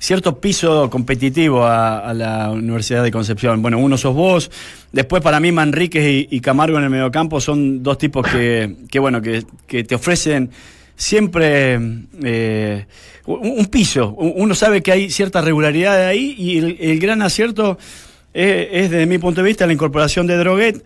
Speaker 3: cierto piso competitivo a, la Universidad de Concepción. Bueno, uno sos vos, después para mí Manríquez y, Camargo en el mediocampo son dos tipos que, que bueno, que, que te ofrecen siempre eh, un, piso. Uno sabe que hay cierta regularidad ahí y el gran acierto es, es, desde mi punto de vista, la incorporación de Droguet,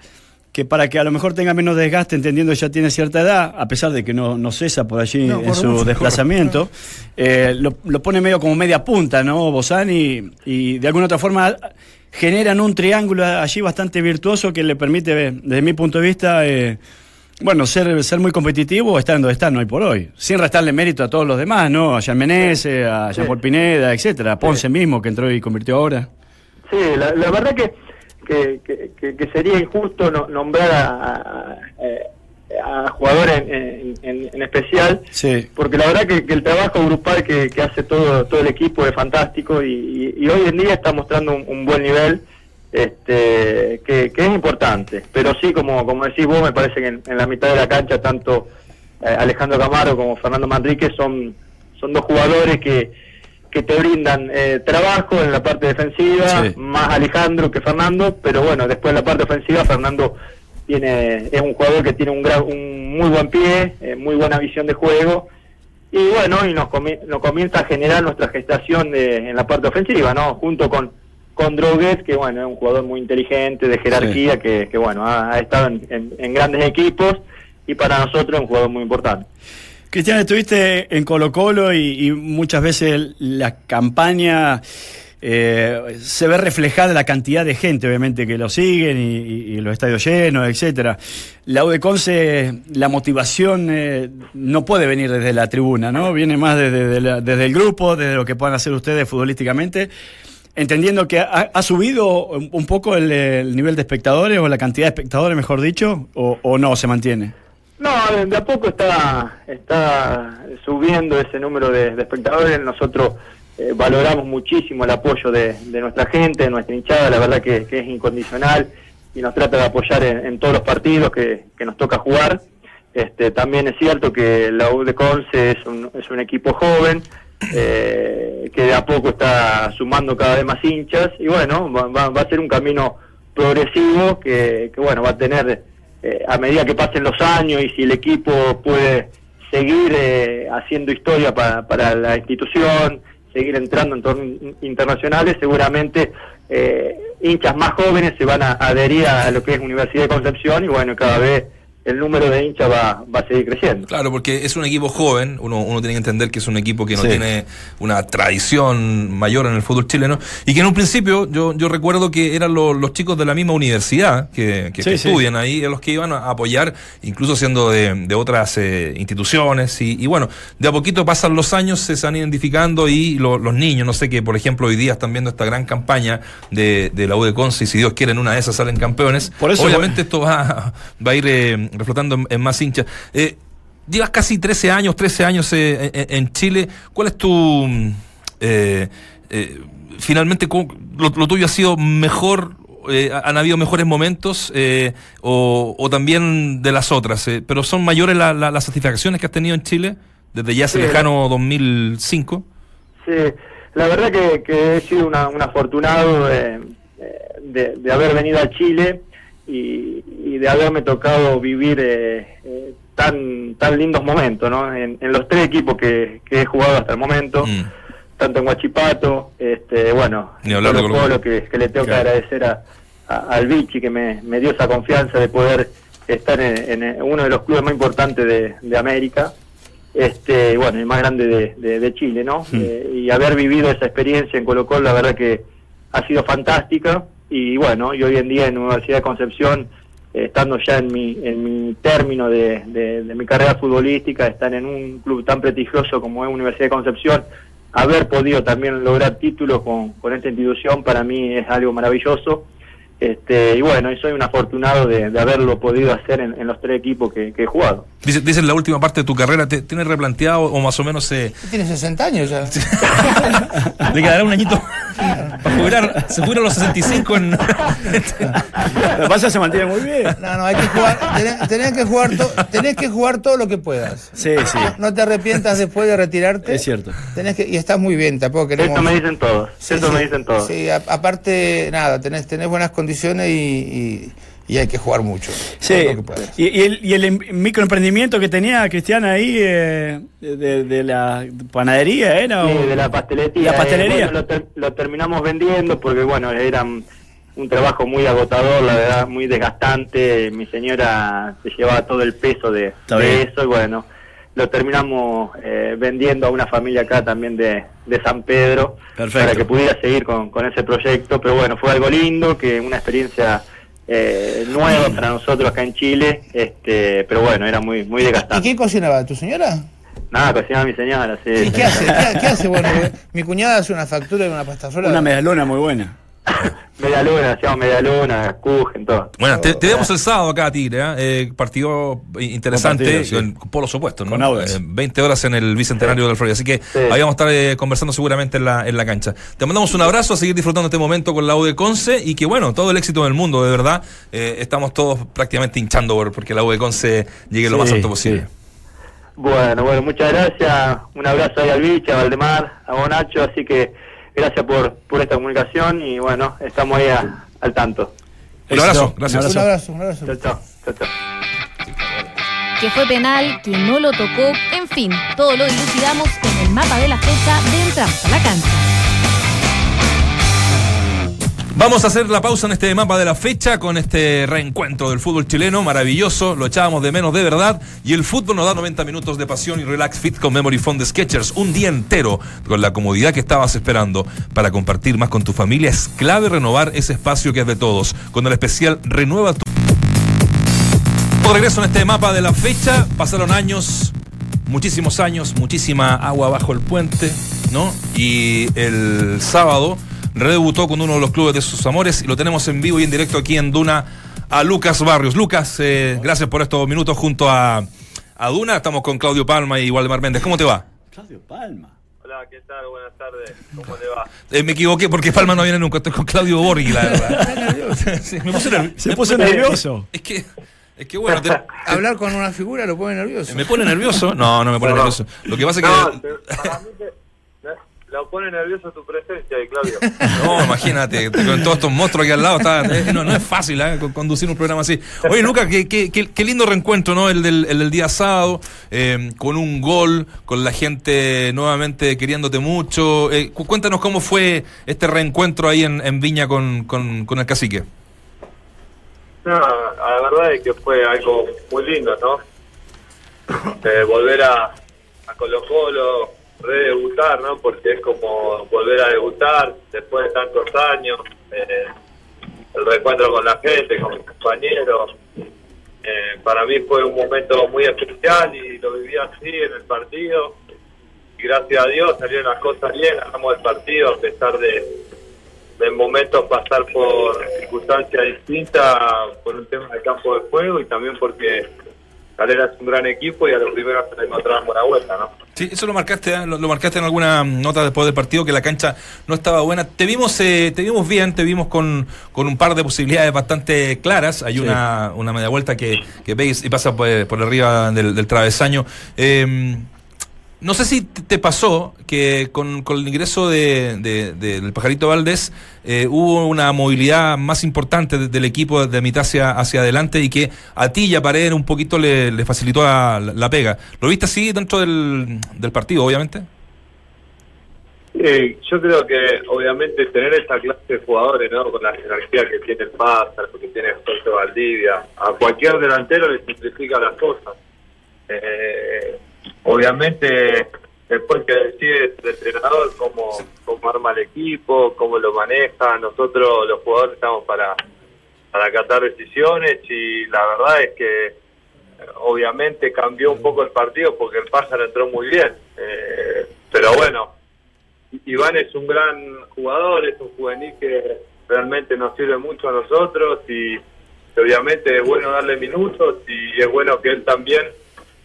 Speaker 3: que para que a lo mejor tenga menos desgaste, entendiendo que ya tiene cierta edad, a pesar de que no, no cesa por allí
Speaker 4: No,
Speaker 3: en su
Speaker 4: mucho,
Speaker 3: desplazamiento, eh, lo, lo pone medio como media punta, ¿no, Bosani? Y de alguna otra forma generan un triángulo allí bastante virtuoso que le permite, desde mi punto de vista, eh, bueno, ser, ser muy competitivo, estar donde está hoy por hoy, sin restarle mérito a todos los demás, ¿no? A Jean Menezes, a Jean Paul Pineda, etcétera, a Ponce mismo, que entró y convirtió ahora.
Speaker 5: Sí, la, la verdad que, que, que- que- sería injusto no- nombrar a, a- a- jugadores en, en- especial,
Speaker 3: Sí.
Speaker 5: porque la verdad que, que el trabajo grupal que, que hace todo todo el equipo es fantástico y, y- y hoy en día está mostrando un, un buen nivel este que, que es importante. Pero sí, como, como decís vos, me parece que en, en la mitad de la cancha tanto eh, Alejandro Camaro como Fernando Manrique son, son dos jugadores que, que te brindan eh, trabajo en la parte defensiva,
Speaker 3: Sí.
Speaker 5: más Alejandro que Fernando, pero bueno, después en la parte ofensiva Fernando tiene es un jugador que tiene un, gran, un muy buen pie, eh, muy buena visión de juego y bueno, y nos, comi- nos comienza a generar nuestra gestación de, en la parte ofensiva, ¿no? Junto con con Droguet, que bueno, es un jugador muy inteligente, de jerarquía, que, que bueno, ha, ha estado en, en- en grandes equipos y para nosotros es un jugador muy importante.
Speaker 3: Cristian, estuviste en Colo Colo y, muchas veces la campaña eh, se ve reflejada la cantidad de gente, obviamente, que lo siguen y, los estadios llenos, etcétera. La U de la motivación eh, no puede venir desde la tribuna, ¿no? Viene más desde, el grupo, desde lo que puedan hacer ustedes futbolísticamente. Entendiendo que ha, subido un poco el, el nivel de espectadores o la cantidad de espectadores, mejor dicho, o, o no se mantiene.
Speaker 5: No, de- a poco está, está subiendo ese número de, espectadores. Nosotros eh, valoramos muchísimo el apoyo de, de nuestra gente, de nuestra hinchada, la verdad que, es incondicional y nos trata de apoyar en, en todos los partidos que, que nos toca jugar. Este, también es cierto que la U de Conce es un, es un equipo joven, eh, que de a poco está sumando cada vez más hinchas y bueno, va, va- va a ser un camino progresivo que, que bueno, va a tener eh, a medida que pasen los años y si el equipo puede seguir eh, haciendo historia para, para la institución, seguir entrando en torneos in- internacionales, seguramente eh, hinchas más jóvenes se van a adherir a lo que es Universidad de Concepción y bueno, cada vez el número de hinchas va, va a seguir creciendo.
Speaker 1: Claro, porque es un equipo joven, uno, uno tiene que entender que es un equipo que no
Speaker 3: Sí.
Speaker 1: tiene una tradición mayor en el fútbol chileno y que en un principio yo, yo recuerdo que eran lo- los chicos de la misma universidad que, que-
Speaker 3: Sí,
Speaker 1: que
Speaker 3: sí.
Speaker 1: estudian ahí, los que iban a apoyar, incluso siendo de, de otras eh, instituciones y, y bueno, de a poquito pasan los años, se van identificando y lo- los niños, no sé que por ejemplo hoy día están viendo esta gran campaña de, de la U de Conce y si Dios quiere en una de esas salen campeones,
Speaker 3: Por eso,
Speaker 1: obviamente esto va, va a ir eh, reflotando en, en más hinchas. Eh, llevas casi 13 años, 13 años eh, en, en Chile. ¿Cuál es tu... mm, eh, eh, finalmente, lo, lo tuyo ha sido mejor? eh, ¿Han habido mejores momentos o, o también de las otras? ¿Pero son mayores la- la- las satisfacciones que has tenido en Chile desde ya ese
Speaker 5: Sí.
Speaker 1: lejano 2005?
Speaker 5: Sí, la verdad que, que he sido una- un afortunado de, de haber venido a Chile y, y de haberme tocado vivir eh, eh, tan tan lindos momentos, ¿no? En, en los tres equipos que, que he jugado hasta el momento,
Speaker 1: Mm.
Speaker 5: tanto en Huachipato, este, bueno,
Speaker 1: de
Speaker 5: Colo que, que le tengo
Speaker 3: Claro.
Speaker 5: que agradecer a, a- al Vichy que me, me dio esa confianza de poder estar en, en uno de los clubes más importantes de, de América este bueno el más grande de, de- de Chile no
Speaker 3: Mm.
Speaker 5: Eh, y haber vivido esa experiencia en Colo Colo la verdad que ha sido fantástica y bueno y hoy en día en Universidad de Concepción eh, estando ya en mi en mi término de, de- de mi carrera futbolística estar en un club tan prestigioso como es Universidad de Concepción haber podido también lograr títulos con, con esta institución para mí es algo maravilloso. Este y bueno y soy un afortunado de, de haberlo podido hacer en, en los tres equipos que, que he jugado.
Speaker 1: Dices, dices la última parte de tu carrera, ¿te, ¿tienes replanteado o más o menos eh,
Speaker 4: Tiene 60 años ya. *laughs*
Speaker 1: le quedará un añito *laughs* para jubilar? Se jubila a los 65 en...
Speaker 3: Lo que pasa se mantiene muy bien.
Speaker 4: No, no, hay que jugar. Tenés, tenés que jugar to- tenés que jugar todo lo que puedas.
Speaker 3: Sí, sí.
Speaker 4: No te arrepientas después de retirarte.
Speaker 3: Es cierto.
Speaker 4: Tenés que, y estás muy bien, tampoco queremos.
Speaker 5: eso me dicen todos
Speaker 4: Sí,
Speaker 5: eso
Speaker 4: sí.
Speaker 5: me dicen todos
Speaker 4: Sí, a- aparte, nada, tenés, tenés buenas condiciones y, y- y hay que jugar mucho.
Speaker 3: Sí, y, y el, y el em- microemprendimiento que tenía Cristiana ahí eh, de, de la panadería, ¿era?
Speaker 5: Sí,
Speaker 3: o-
Speaker 5: de la pastelería.
Speaker 3: La pastelería.
Speaker 5: Eh, bueno, lo, ter- lo terminamos vendiendo porque, bueno, era un trabajo muy agotador, la verdad, muy desgastante. Mi señora se llevaba todo el peso de, eso y, bueno, lo terminamos eh, vendiendo a una familia acá también de, de San Pedro
Speaker 3: Perfecto.
Speaker 5: para que pudiera seguir con, con ese proyecto. Pero bueno, fue algo lindo, que una experiencia eh, nueva para nosotros acá en Chile, este pero bueno, era muy muy
Speaker 4: ¿Y
Speaker 5: desgastante.
Speaker 4: quién cocinaba? ¿Tu señora?
Speaker 5: Nada, cocinaba mi señora, sí.
Speaker 4: ¿Y qué hace? ¿Qué, qué hace? Bueno, mi cuñada hace una factura de una pasta sola.
Speaker 3: Una medalona muy buena. *coughs*
Speaker 5: Media luna, hacíamos media luna, todo.
Speaker 1: Bueno, te, te vemos el sábado acá, Tigre. ¿eh? Eh, partido interesante,
Speaker 3: partido, sí.
Speaker 1: con polos opuestos, ¿no?
Speaker 3: Con Audax.
Speaker 1: Eh, 20 horas en el Bicentenario del Florida. Así que
Speaker 5: Sí.
Speaker 1: ahí vamos a estar eh, conversando seguramente en la, en la cancha. Te mandamos un abrazo, a seguir disfrutando este momento con la U de Conce y que, bueno, todo el éxito del mundo, de verdad. Eh, estamos todos prácticamente hinchando por porque la U de Conce llegue lo
Speaker 3: Sí,
Speaker 1: más alto posible.
Speaker 3: sí.
Speaker 5: Bueno, bueno, muchas gracias. Un abrazo ahí al Biche, a Valdemar, a Bonacho. Así que gracias por, por esta comunicación y bueno, estamos ahí a- al tanto.
Speaker 1: Un abrazo, gracias.
Speaker 4: Un abrazo, un abrazo.
Speaker 5: Chao, chao. chao, chao.
Speaker 2: que fue penal, que no lo tocó, en fin, todo lo dilucidamos en el mapa de la fecha de Entramos a la cancha.
Speaker 1: Vamos a hacer la pausa en este mapa de la fecha con este reencuentro del fútbol chileno, maravilloso, lo echábamos de menos de verdad y el fútbol nos da 90 minutos de pasión y relax fit con Memory Foam de Sketchers, un día entero con la comodidad que estabas esperando para compartir más con tu familia. Es clave renovar ese espacio que es de todos. Con el especial Renueva tu de regreso en este mapa de la fecha, pasaron años, muchísimos años, muchísima agua bajo el puente, ¿no? Y el sábado redebutó con uno de los clubes de sus amores y lo tenemos en vivo y en directo aquí en Duna a Lucas Barrios. Lucas, eh, gracias por estos minutos junto a, a Duna. Estamos con Claudio Palma y Waldemar Méndez. ¿Cómo te va?
Speaker 3: Claudio Palma.
Speaker 5: Hola, ¿qué tal? Buenas tardes. ¿Cómo le va?
Speaker 1: Eh, me equivoqué porque Palma no viene nunca. Estoy con Claudio Borghi, la verdad. *laughs* Sí, me puse nervioso.
Speaker 3: Se puso nervioso.
Speaker 1: Es que, es que bueno, te- *laughs*
Speaker 4: Hablar con una figura lo pone nervioso.
Speaker 1: ¿me pone nervioso? No, no me pone
Speaker 5: No.
Speaker 1: nervioso. Lo que pasa es que...
Speaker 5: te- para mí te- lo pone nervioso tu presencia, Claudio. *laughs*
Speaker 1: No, imagínate, con todos estos monstruos aquí al lado, está, no, no es fácil ¿eh? con- conducir un programa así. Oye, Lucas, qué, qué, qué- lindo reencuentro, ¿no? El del, el del día sábado, eh, con un gol, con la gente nuevamente queriéndote mucho. Eh, cu- cuéntanos cómo fue este reencuentro ahí en, en Viña con, con, con el cacique.
Speaker 6: Nada, la verdad es que fue algo muy lindo, ¿no? Volver a, a Colo Colo, redebutar, ¿no? Porque es como volver a debutar después de tantos años, eh, el reencuentro con la gente, con mis compañeros. Eh, para mí fue un momento muy especial y lo viví así en el partido. Y gracias a Dios salieron las cosas bien, ganamos el partido a pesar de, de momentos pasar por circunstancias distintas, por un tema de campo de juego y también porque Calera es un gran equipo y a los primeros se le la vuelta, ¿no?
Speaker 1: Sí, eso lo marcaste, ¿eh? lo, lo marcaste en alguna nota después del partido que la cancha no estaba buena. Te vimos, eh, te vimos bien, te vimos con, con un par de posibilidades bastante claras. Hay
Speaker 3: Sí.
Speaker 1: una, una media vuelta que, que veis y pasa por, por arriba del, del travesaño. Eh, no sé si te pasó que con, con el ingreso de, de- de- del pajarito Valdés eh, hubo una movilidad más importante de- del equipo de mitad hacia, hacia adelante y que a ti y a Paredes un poquito le, facilitó la, pega. ¿Lo viste así dentro del, del partido, obviamente?
Speaker 6: Eh, yo creo que obviamente tener esta clase de jugadores, ¿no? Con la jerarquía que tiene el Pázaro, que tiene José Valdivia, a cualquier delantero le simplifica las cosas. Eh, obviamente, después que decide el entrenador cómo, arma el equipo, cómo lo maneja, nosotros los jugadores estamos para, para acatar decisiones y la verdad es que obviamente cambió un poco el partido porque el Pájaro entró muy bien. Eh, pero bueno, Iván es un gran jugador, es un juvenil que realmente nos sirve mucho a nosotros y obviamente es bueno darle minutos y es bueno que él también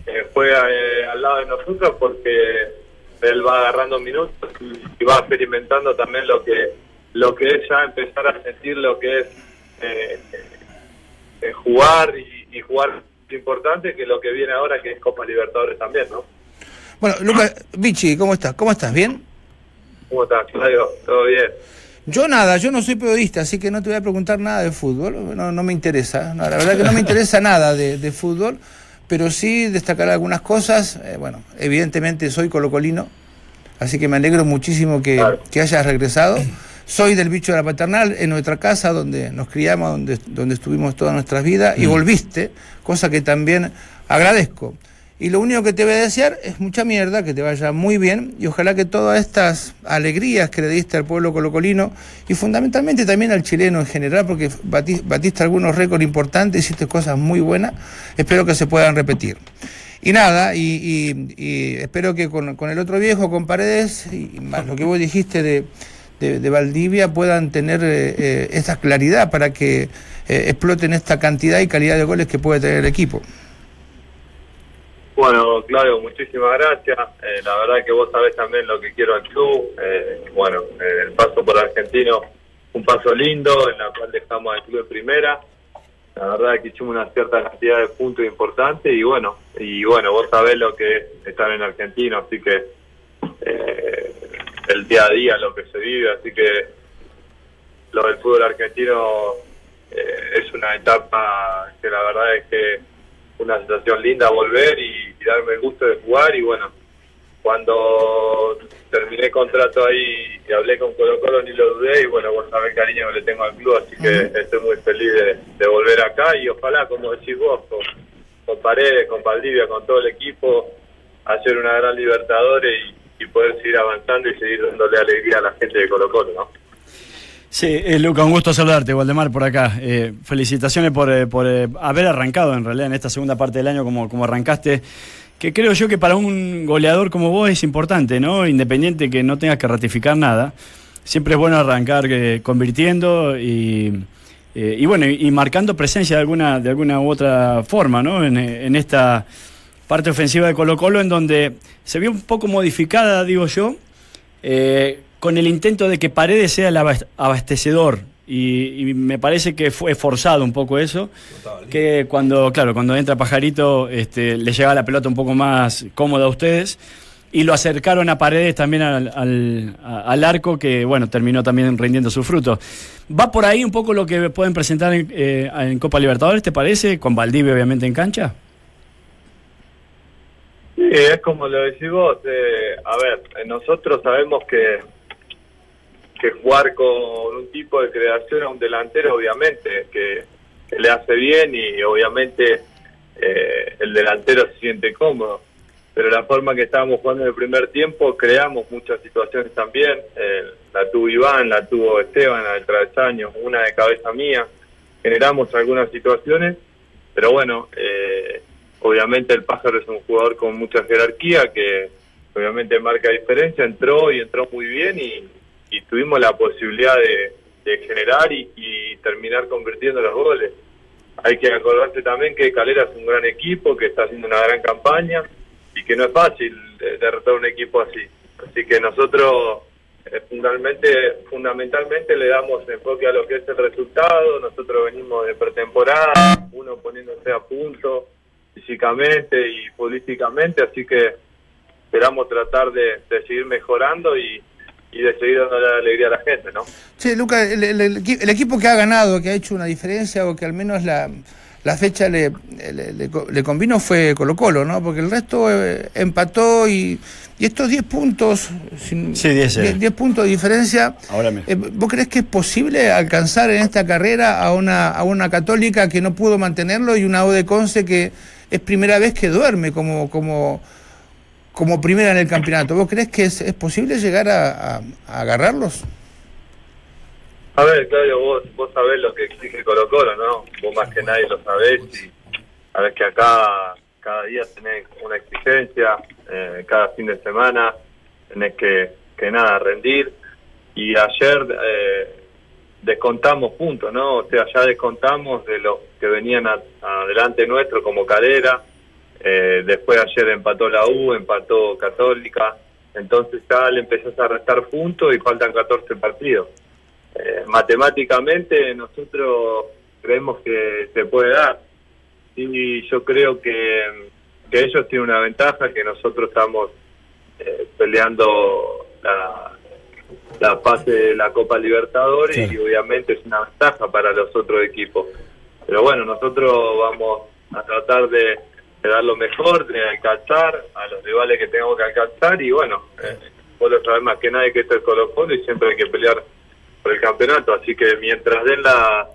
Speaker 6: eh, juega eh, al lado de nosotros porque él va agarrando minutos y, va experimentando también lo que lo que es ya empezar a sentir lo que es eh, eh, jugar y, y jugar importante que lo que viene ahora que es Copa Libertadores también, ¿no?
Speaker 4: Bueno, Lucas, Vichy, ¿cómo estás? ¿Cómo estás? ¿Bien?
Speaker 6: ¿Cómo estás, Claudio? ¿Todo bien?
Speaker 4: Yo nada, yo no soy periodista, así que no te voy a preguntar nada de fútbol, no, no me interesa, no, la verdad que no me interesa nada de, de fútbol, pero sí destacar algunas cosas, eh, bueno, evidentemente soy colocolino, así que me alegro muchísimo que,
Speaker 6: Claro.
Speaker 4: que hayas regresado, soy del bicho de la paternal, en nuestra casa donde nos criamos, donde, donde estuvimos todas nuestras vidas, y volviste, cosa que también agradezco. Y lo único que te voy a desear es mucha mierda, que te vaya muy bien y ojalá que todas estas alegrías que le diste al pueblo colocolino y fundamentalmente también al chileno en general, porque bati- batiste algunos récords importantes, hiciste cosas muy buenas, espero que se puedan repetir. Y nada, y, espero que con, con el otro viejo, con Paredes, y más lo que vos dijiste de, de, Valdivia, puedan tener eh, eh, esta claridad para que eh, exploten esta cantidad y calidad de goles que puede tener el equipo.
Speaker 6: Bueno, Claudio, muchísimas gracias. Eh, la verdad que vos sabés también lo que quiero al club. Eh, bueno, eh, el paso por Argentino, un paso lindo, en la cual dejamos al club en primera. La verdad que hicimos una cierta cantidad de puntos importantes y bueno, y bueno, vos sabés lo que es estar en Argentino, así que eh, el día a día, lo que se vive, así que lo del fútbol argentino es una etapa que la verdad es que una sensación linda volver y, y darme el gusto de jugar y bueno, cuando terminé contrato ahí y hablé con Colo Colo ni lo dudé y bueno, vos sabés el cariño que le tengo al club, así que estoy muy feliz de, de volver acá y ojalá, como decís vos, con, con Paredes, con Valdivia, con todo el equipo, hacer una gran Libertadores y, y poder seguir avanzando y seguir dándole alegría a la gente de Colo Colo, ¿no?
Speaker 3: Sí, eh, Luca, un gusto saludarte, Waldemar, por acá. Eh, felicitaciones por, eh, por haber arrancado en realidad en esta segunda parte del año como, como arrancaste, que creo yo que para un goleador como vos es importante, ¿no? Independiente que no tengas que ratificar nada, siempre es bueno arrancar convirtiendo y, bueno, y, marcando presencia de alguna, de alguna u otra forma, ¿no? En, esta parte ofensiva de Colo Colo, en donde se vio un poco modificada, digo yo, con el intento de que Paredes sea el abas- abastecedor. Y, y me parece que fue forzado un poco eso. Que cuando, claro, cuando entra Pajarito, este, le llega la pelota un poco más cómoda a ustedes. Y lo acercaron a Paredes también al, al arco, que bueno, terminó también rindiendo sus frutos. ¿Va por ahí un poco lo que pueden presentar en, eh, en Copa Libertadores, te parece? Con Valdivia, obviamente, en cancha.
Speaker 6: Sí, es como lo decís vos. eh, a ver, eh, nosotros sabemos que que jugar con un tipo de creación a un delantero, obviamente, que, le hace bien y obviamente eh, el delantero se siente cómodo. Pero la forma que estábamos jugando en el primer tiempo, creamos muchas situaciones también. Eh, la tuvo Iván, la tuvo Esteban al travesaño, una de cabeza mía. Generamos algunas situaciones, pero bueno, eh, obviamente el pájaro es un jugador con mucha jerarquía que obviamente marca diferencia. Entró y entró muy bien y, y tuvimos la posibilidad de, generar y, terminar convirtiendo los goles. Hay que acordarse también que Calera es un gran equipo, que está haciendo una gran campaña y que no es fácil derrotar un equipo así. Así que nosotros eh, fundamentalmente, fundamentalmente le damos enfoque a lo que es el resultado. Nosotros venimos de pretemporada, uno poniéndose a punto físicamente y políticamente, así que esperamos tratar de seguir mejorando y, y de seguir dando la alegría a la gente, ¿no?
Speaker 4: Sí, Lucas, el, el- el equi- el equipo que ha ganado, que ha hecho una diferencia o que al menos la, la fecha le, le, le co- le convino fue Colo Colo, ¿no? Porque el resto eh, empató y, y estos 10 puntos, sin,
Speaker 3: Sí, 10, eh.
Speaker 4: 10 puntos de diferencia,
Speaker 3: Ahora me-
Speaker 4: eh, ¿vos crees que es posible alcanzar en esta carrera a una, a una católica que no pudo mantenerlo y una de Conce que es primera vez que duerme como... como como primera en el campeonato, ¿vos crees que es, es posible llegar a, agarrarlos?
Speaker 6: A ver, Claudio, vos, vos sabés lo que exige Colo Colo, ¿no? Vos más que nadie lo sabés y sabés que acá cada día tenés una exigencia, eh, cada fin de semana tenés que, que nada, rendir. Y ayer eh, descontamos puntos, ¿no? O sea, ya descontamos de los que venían a- adelante nuestro como Calera. Eh, después ayer empató la U, empató Católica. Entonces ya le empezás a restar puntos y faltan 14 partidos. Eh, matemáticamente nosotros creemos que se puede dar. Y yo creo que, que ellos tienen una ventaja, que nosotros estamos eh, peleando la, la fase de la Copa Libertadores
Speaker 3: Sí.
Speaker 6: y obviamente es una ventaja para los otros equipos. Pero bueno, nosotros vamos a tratar de, de dar lo mejor, de alcanzar a los rivales que tengamos que alcanzar y bueno, eh, vos lo más que nadie que esto es Colo Colo y siempre hay que pelear por el campeonato, así que mientras den la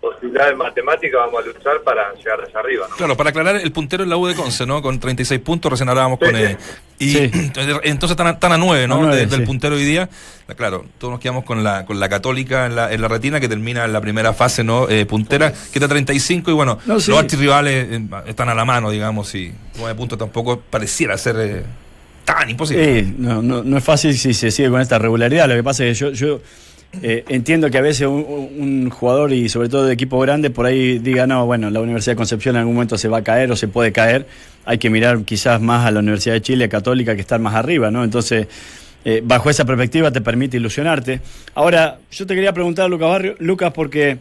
Speaker 6: posibilidad de matemática vamos a luchar para llegar allá arriba, ¿no?
Speaker 1: Claro, para aclarar, el puntero es la U de Conce, ¿no? Con 36 puntos, recién hablábamos con... eh, y
Speaker 3: Sí. *clears throat*
Speaker 1: entonces están a, están a 9, ¿no?
Speaker 3: A nueve,
Speaker 1: De- del
Speaker 3: sí.
Speaker 1: puntero hoy día. Claro, todos nos quedamos con la, con la católica en la, en la retina, que termina en la primera fase, ¿no? Eh, puntera, que está a 35 y bueno,
Speaker 3: No, sí.
Speaker 1: los archirrivales eh, están a la mano, digamos, y 9 puntos tampoco pareciera ser eh, tan imposible.
Speaker 3: Sí, no, no, no es fácil si se sigue con esta regularidad. Lo que pasa es que yo, yo eh, entiendo que a veces un, jugador y sobre todo de equipo grande por ahí diga, no, bueno, la Universidad de Concepción en algún momento se va a caer o se puede caer. Hay que mirar quizás más a la Universidad de Chile Católica que estar más arriba, ¿no? Entonces, eh, bajo esa perspectiva te permite ilusionarte. Ahora, yo te quería preguntar, Lucas Barrio, Lucas, porque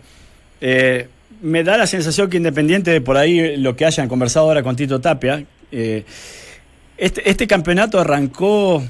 Speaker 3: eh, me da la sensación que independiente de por ahí lo que hayan conversado ahora con Tito Tapia, este, este campeonato arrancó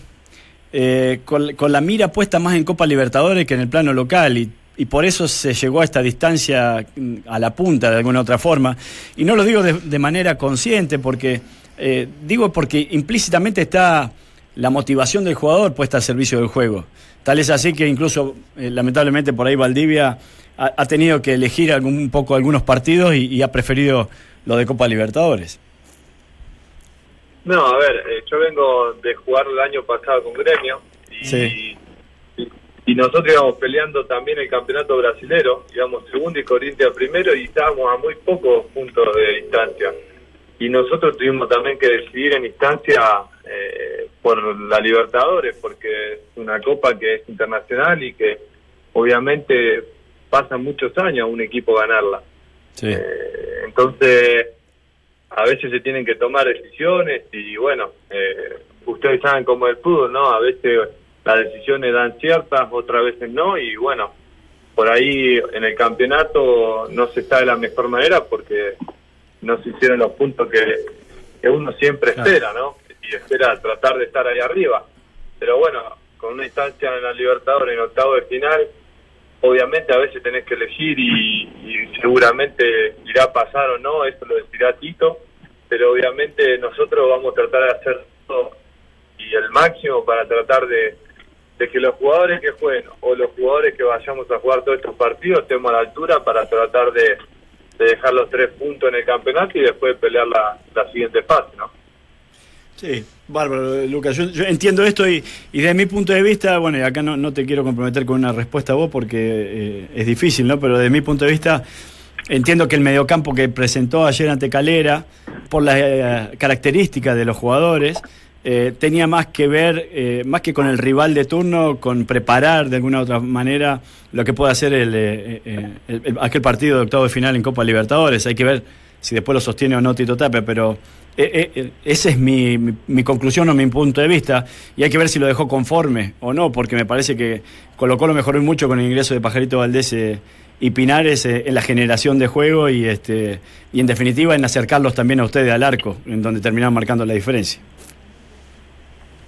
Speaker 3: eh, con, la mira puesta más en Copa Libertadores que en el plano local y, y por eso se llegó a esta distancia mm, a la punta de alguna otra forma. Y no lo digo de, manera consciente porque eh, digo porque implícitamente está la motivación del jugador puesta al servicio del juego. Tal es así que incluso eh, lamentablemente por ahí Valdivia ha, tenido que elegir algún, un poco algunos partidos y ha preferido lo de Copa Libertadores.
Speaker 6: No, a ver, eh, yo vengo de jugar el año pasado con Gremio y,
Speaker 3: Sí.
Speaker 6: y, y nosotros íbamos peleando también el campeonato brasilero, íbamos segundo y Corinthians primero y estábamos a muy pocos puntos de distancia. Y nosotros tuvimos también que decidir en instancia eh, por la Libertadores, porque es una copa que es internacional y que obviamente pasan muchos años a un equipo ganarla.
Speaker 3: Sí.
Speaker 6: Eh, entonces, a veces se tienen que tomar decisiones y bueno, eh, ustedes saben cómo es el fútbol, ¿no? A veces las decisiones dan ciertas, otras veces no y bueno, por ahí en el campeonato no se está de la mejor manera porque no se hicieron los puntos que, que uno siempre
Speaker 3: Claro.
Speaker 6: espera, ¿no? Y espera tratar de estar ahí arriba. Pero bueno, con una instancia en la Libertadores en octavo de final, obviamente a veces tenés que elegir y, seguramente irá a pasar o no, eso lo decidirá Tito, pero obviamente nosotros vamos a tratar de hacer todo y el máximo para tratar de, de que los jugadores que jueguen o los jugadores que vayamos a jugar todos estos partidos estemos a la altura para tratar de, de dejar los tres puntos en el campeonato y después pelear la, la siguiente fase, ¿no?
Speaker 3: Sí, bárbaro, Lucas. Yo, yo entiendo esto y, y desde mi punto de vista, bueno, y acá no, no te quiero comprometer con una respuesta a vos porque eh, es difícil, ¿no? Pero desde mi punto de vista, entiendo que el mediocampo que presentó ayer ante Calera, por las eh, características de los jugadores, eh, tenía más que ver, eh, más que con el rival de turno, con preparar de alguna u otra manera lo que puede hacer el, eh, eh, el- el- aquel partido de octavo de final en Copa Libertadores. Hay que ver si después lo sostiene o no Tito Tape, pero eh, eh, eh, esa es mi, mi- conclusión o mi punto de vista. Y hay que ver si lo dejó conforme o no, porque me parece que Colo Colo mejoró mucho con el ingreso de Pajarito Valdés eh, y Pinares en la generación de juego y, este, y en definitiva en acercarlos también a ustedes al arco, en donde terminaron marcando la diferencia.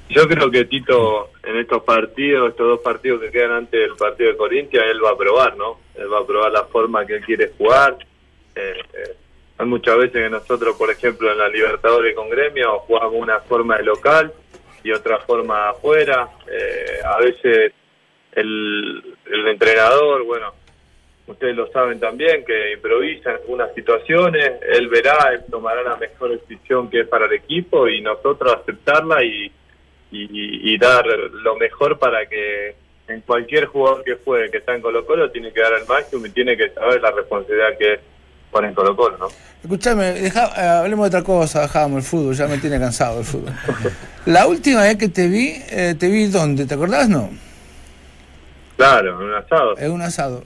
Speaker 6: Yo creo que Tito en estos partidos, estos dos partidos que quedan antes del partido de Corintia, él va a probar, ¿no? Él va a probar la forma que él quiere jugar. Hay muchas veces que nosotros, por ejemplo, en la Libertadores con Gremio jugamos una forma de local y otra forma afuera. Eh, a veces el, el entrenador, bueno, ustedes lo saben también, que improvisa en algunas situaciones, él verá, él tomará la mejor decisión que es para el equipo y nosotros aceptarla y, y, y dar lo mejor para que en cualquier jugador que juegue que está en Colo Colo tiene que dar el máximo y tiene que saber la responsabilidad que es poner en Colo Colo, ¿no?
Speaker 4: Escuchame, deja- eh, hablemos de otra cosa, dejábamos el fútbol, ya me tiene cansado el fútbol. *laughs* La última vez que te vi, eh, te vi dónde, ¿te acordás? No,
Speaker 6: Claro, en un asado.
Speaker 4: en un asado.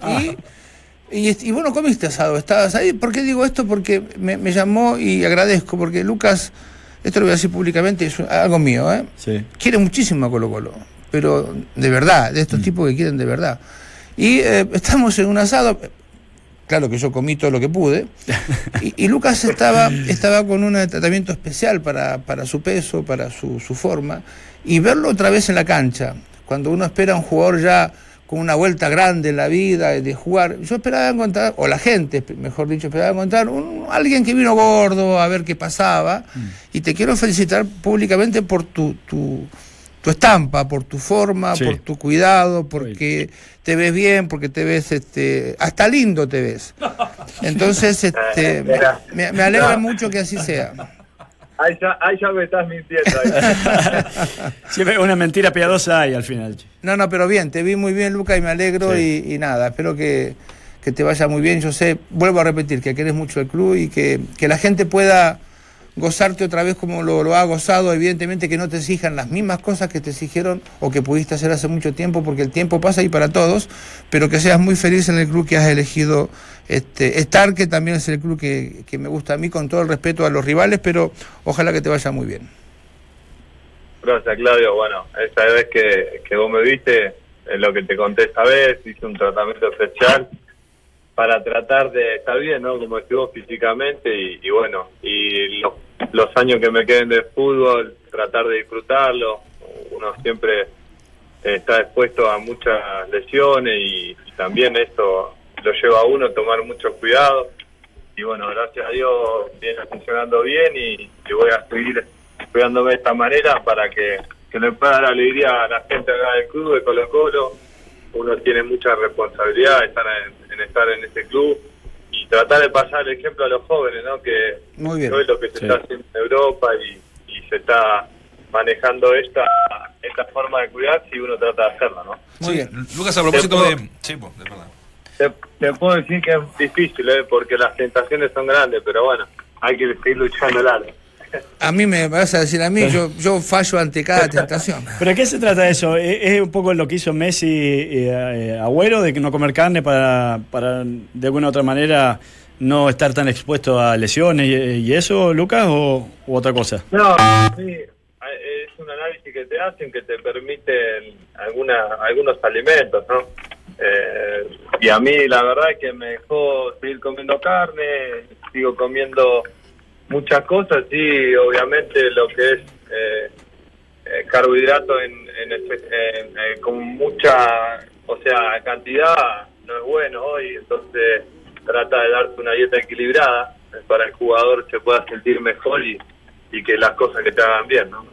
Speaker 4: Y, y, y vos no comiste asado, estabas ahí. ¿Por qué digo esto? Porque me, me llamó y agradezco, porque Lucas, esto lo voy a decir públicamente, es algo mío, ¿eh?
Speaker 3: Sí.
Speaker 4: quiere muchísimo a Colo Colo, pero de verdad, de estos tipos que quieren de verdad. Y eh, estamos en un asado, claro que yo comí todo lo que pude, y, y Lucas estaba, estaba con un tratamiento especial para, para su peso, para su, su forma, y verlo otra vez en la cancha, cuando uno espera a un jugador ya con una vuelta grande en la vida, de jugar, yo esperaba encontrar, o la gente, mejor dicho, esperaba encontrar un, alguien que vino gordo a ver qué pasaba, y te quiero felicitar públicamente por tu, tu, tu estampa, por tu forma,
Speaker 3: Sí.
Speaker 4: por tu cuidado, porque te ves bien, porque te ves, este, hasta lindo te ves. *laughs* Entonces, este, me, me- me alegra mucho que así sea.
Speaker 6: Ahí ya, ahí ya me estás mintiendo. *laughs*
Speaker 3: Siempre una mentira piadosa hay al final.
Speaker 4: No, no, pero bien, te vi muy bien, Luca, y me alegro
Speaker 3: Sí.
Speaker 4: y, y nada, espero que, que te vaya muy bien. Yo sé, vuelvo a repetir, que querés mucho el club y que, que la gente pueda gozarte otra vez como lo, lo ha gozado, evidentemente que no te exijan las mismas cosas que te exigieron o que pudiste hacer hace mucho tiempo, porque el tiempo pasa ahí para todos, pero que seas muy feliz en el club que has elegido este, estar, que también es el club que, que me gusta a mí, con todo el respeto a los rivales, pero ojalá que te vaya muy bien.
Speaker 6: Gracias, Claudio. Bueno, esa vez que, que vos me viste, es lo que te conté esta vez, hice un tratamiento especial para tratar de estar bien, ¿no? Como vos, físicamente y, y bueno, y los, los años que me queden de fútbol, tratar de disfrutarlo. Uno siempre eh, está expuesto a muchas lesiones y, también esto lo lleva a uno a tomar mucho cuidado. Y bueno, gracias a Dios viene funcionando bien y, voy a seguir cuidándome de esta manera para que, que le pueda dar alegría a la gente acá del club de Colo Colo. Uno tiene mucha responsabilidad estar en, en estar en este club y tratar de pasar el ejemplo a los jóvenes, ¿no? Que
Speaker 4: Muy bien.
Speaker 6: hoy es lo que se
Speaker 3: Sí.
Speaker 6: está haciendo en Europa y, y se está manejando esta esta forma de cuidarse y uno trata de hacerla, ¿no?
Speaker 4: Muy bien.
Speaker 1: Lucas, a propósito de. Sí, pues, de verdad.
Speaker 6: Te, te puedo decir que es difícil, ¿eh? porque las tentaciones son grandes, pero bueno, hay que seguir luchando largo.
Speaker 4: A mí me vas a decir a mí, yo, yo fallo ante cada *laughs* tentación.
Speaker 3: ¿Pero de qué se trata eso? ¿Es es un poco lo que hizo Messi y eh, Agüero, de que no comer carne para, para de alguna u otra manera no estar tan expuesto a lesiones y, y eso, Lucas, o u otra cosa?
Speaker 6: No, sí, es un análisis que te hacen que te permiten alguna, algunos alimentos, ¿no? Eh, y a mí la verdad es que me dejó seguir comiendo carne, sigo comiendo muchas cosas, sí, obviamente lo que es eh, eh, carbohidrato en, en, en- eh, con mucha, o sea, cantidad no es bueno hoy, entonces trata de darte una dieta equilibrada para el jugador se pueda sentir mejor y, y que las cosas que te hagan bien, ¿no?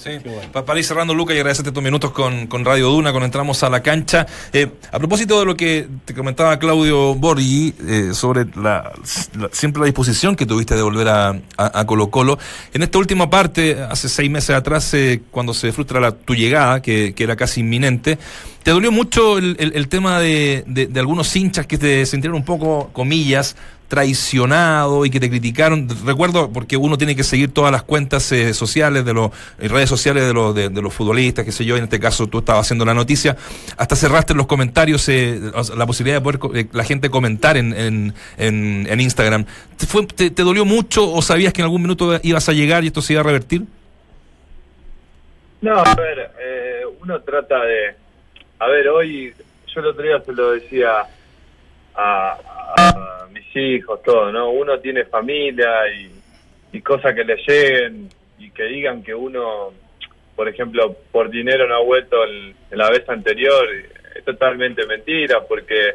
Speaker 1: Sí. Pa- Para ir cerrando, Luca, y agradecerte estos minutos con, con Radio Duna, cuando entramos a la cancha. Eh, a propósito de lo que te comentaba Claudio Borghi eh, sobre la, la- siempre la disposición que tuviste de volver a, a- a Colo Colo, en esta última parte, hace seis meses atrás, eh, cuando se frustra la, tu llegada, que, que era casi inminente, ¿te dolió mucho el, el- el tema de, de- de algunos hinchas que te sintieron un poco, comillas, traicionado y que te criticaron. Recuerdo, porque uno tiene que seguir todas las cuentas eh, sociales, de los eh, redes sociales de los, de, los futbolistas, qué sé yo, en este caso tú estabas haciendo la noticia, hasta cerraste los comentarios eh, la posibilidad de poder eh, la gente comentar en, en, en, en Instagram. ¿Te, fue, te, dolió mucho o sabías que en algún minuto ibas a llegar y esto se iba a revertir?
Speaker 6: No, a ver, eh, uno trata de... A ver, hoy, yo el otro día se lo decía a, hijos, todo, ¿no? Uno tiene familia y, y cosas que le lleguen y que digan que uno, por ejemplo, por dinero no ha vuelto el- en la vez anterior, es totalmente mentira porque,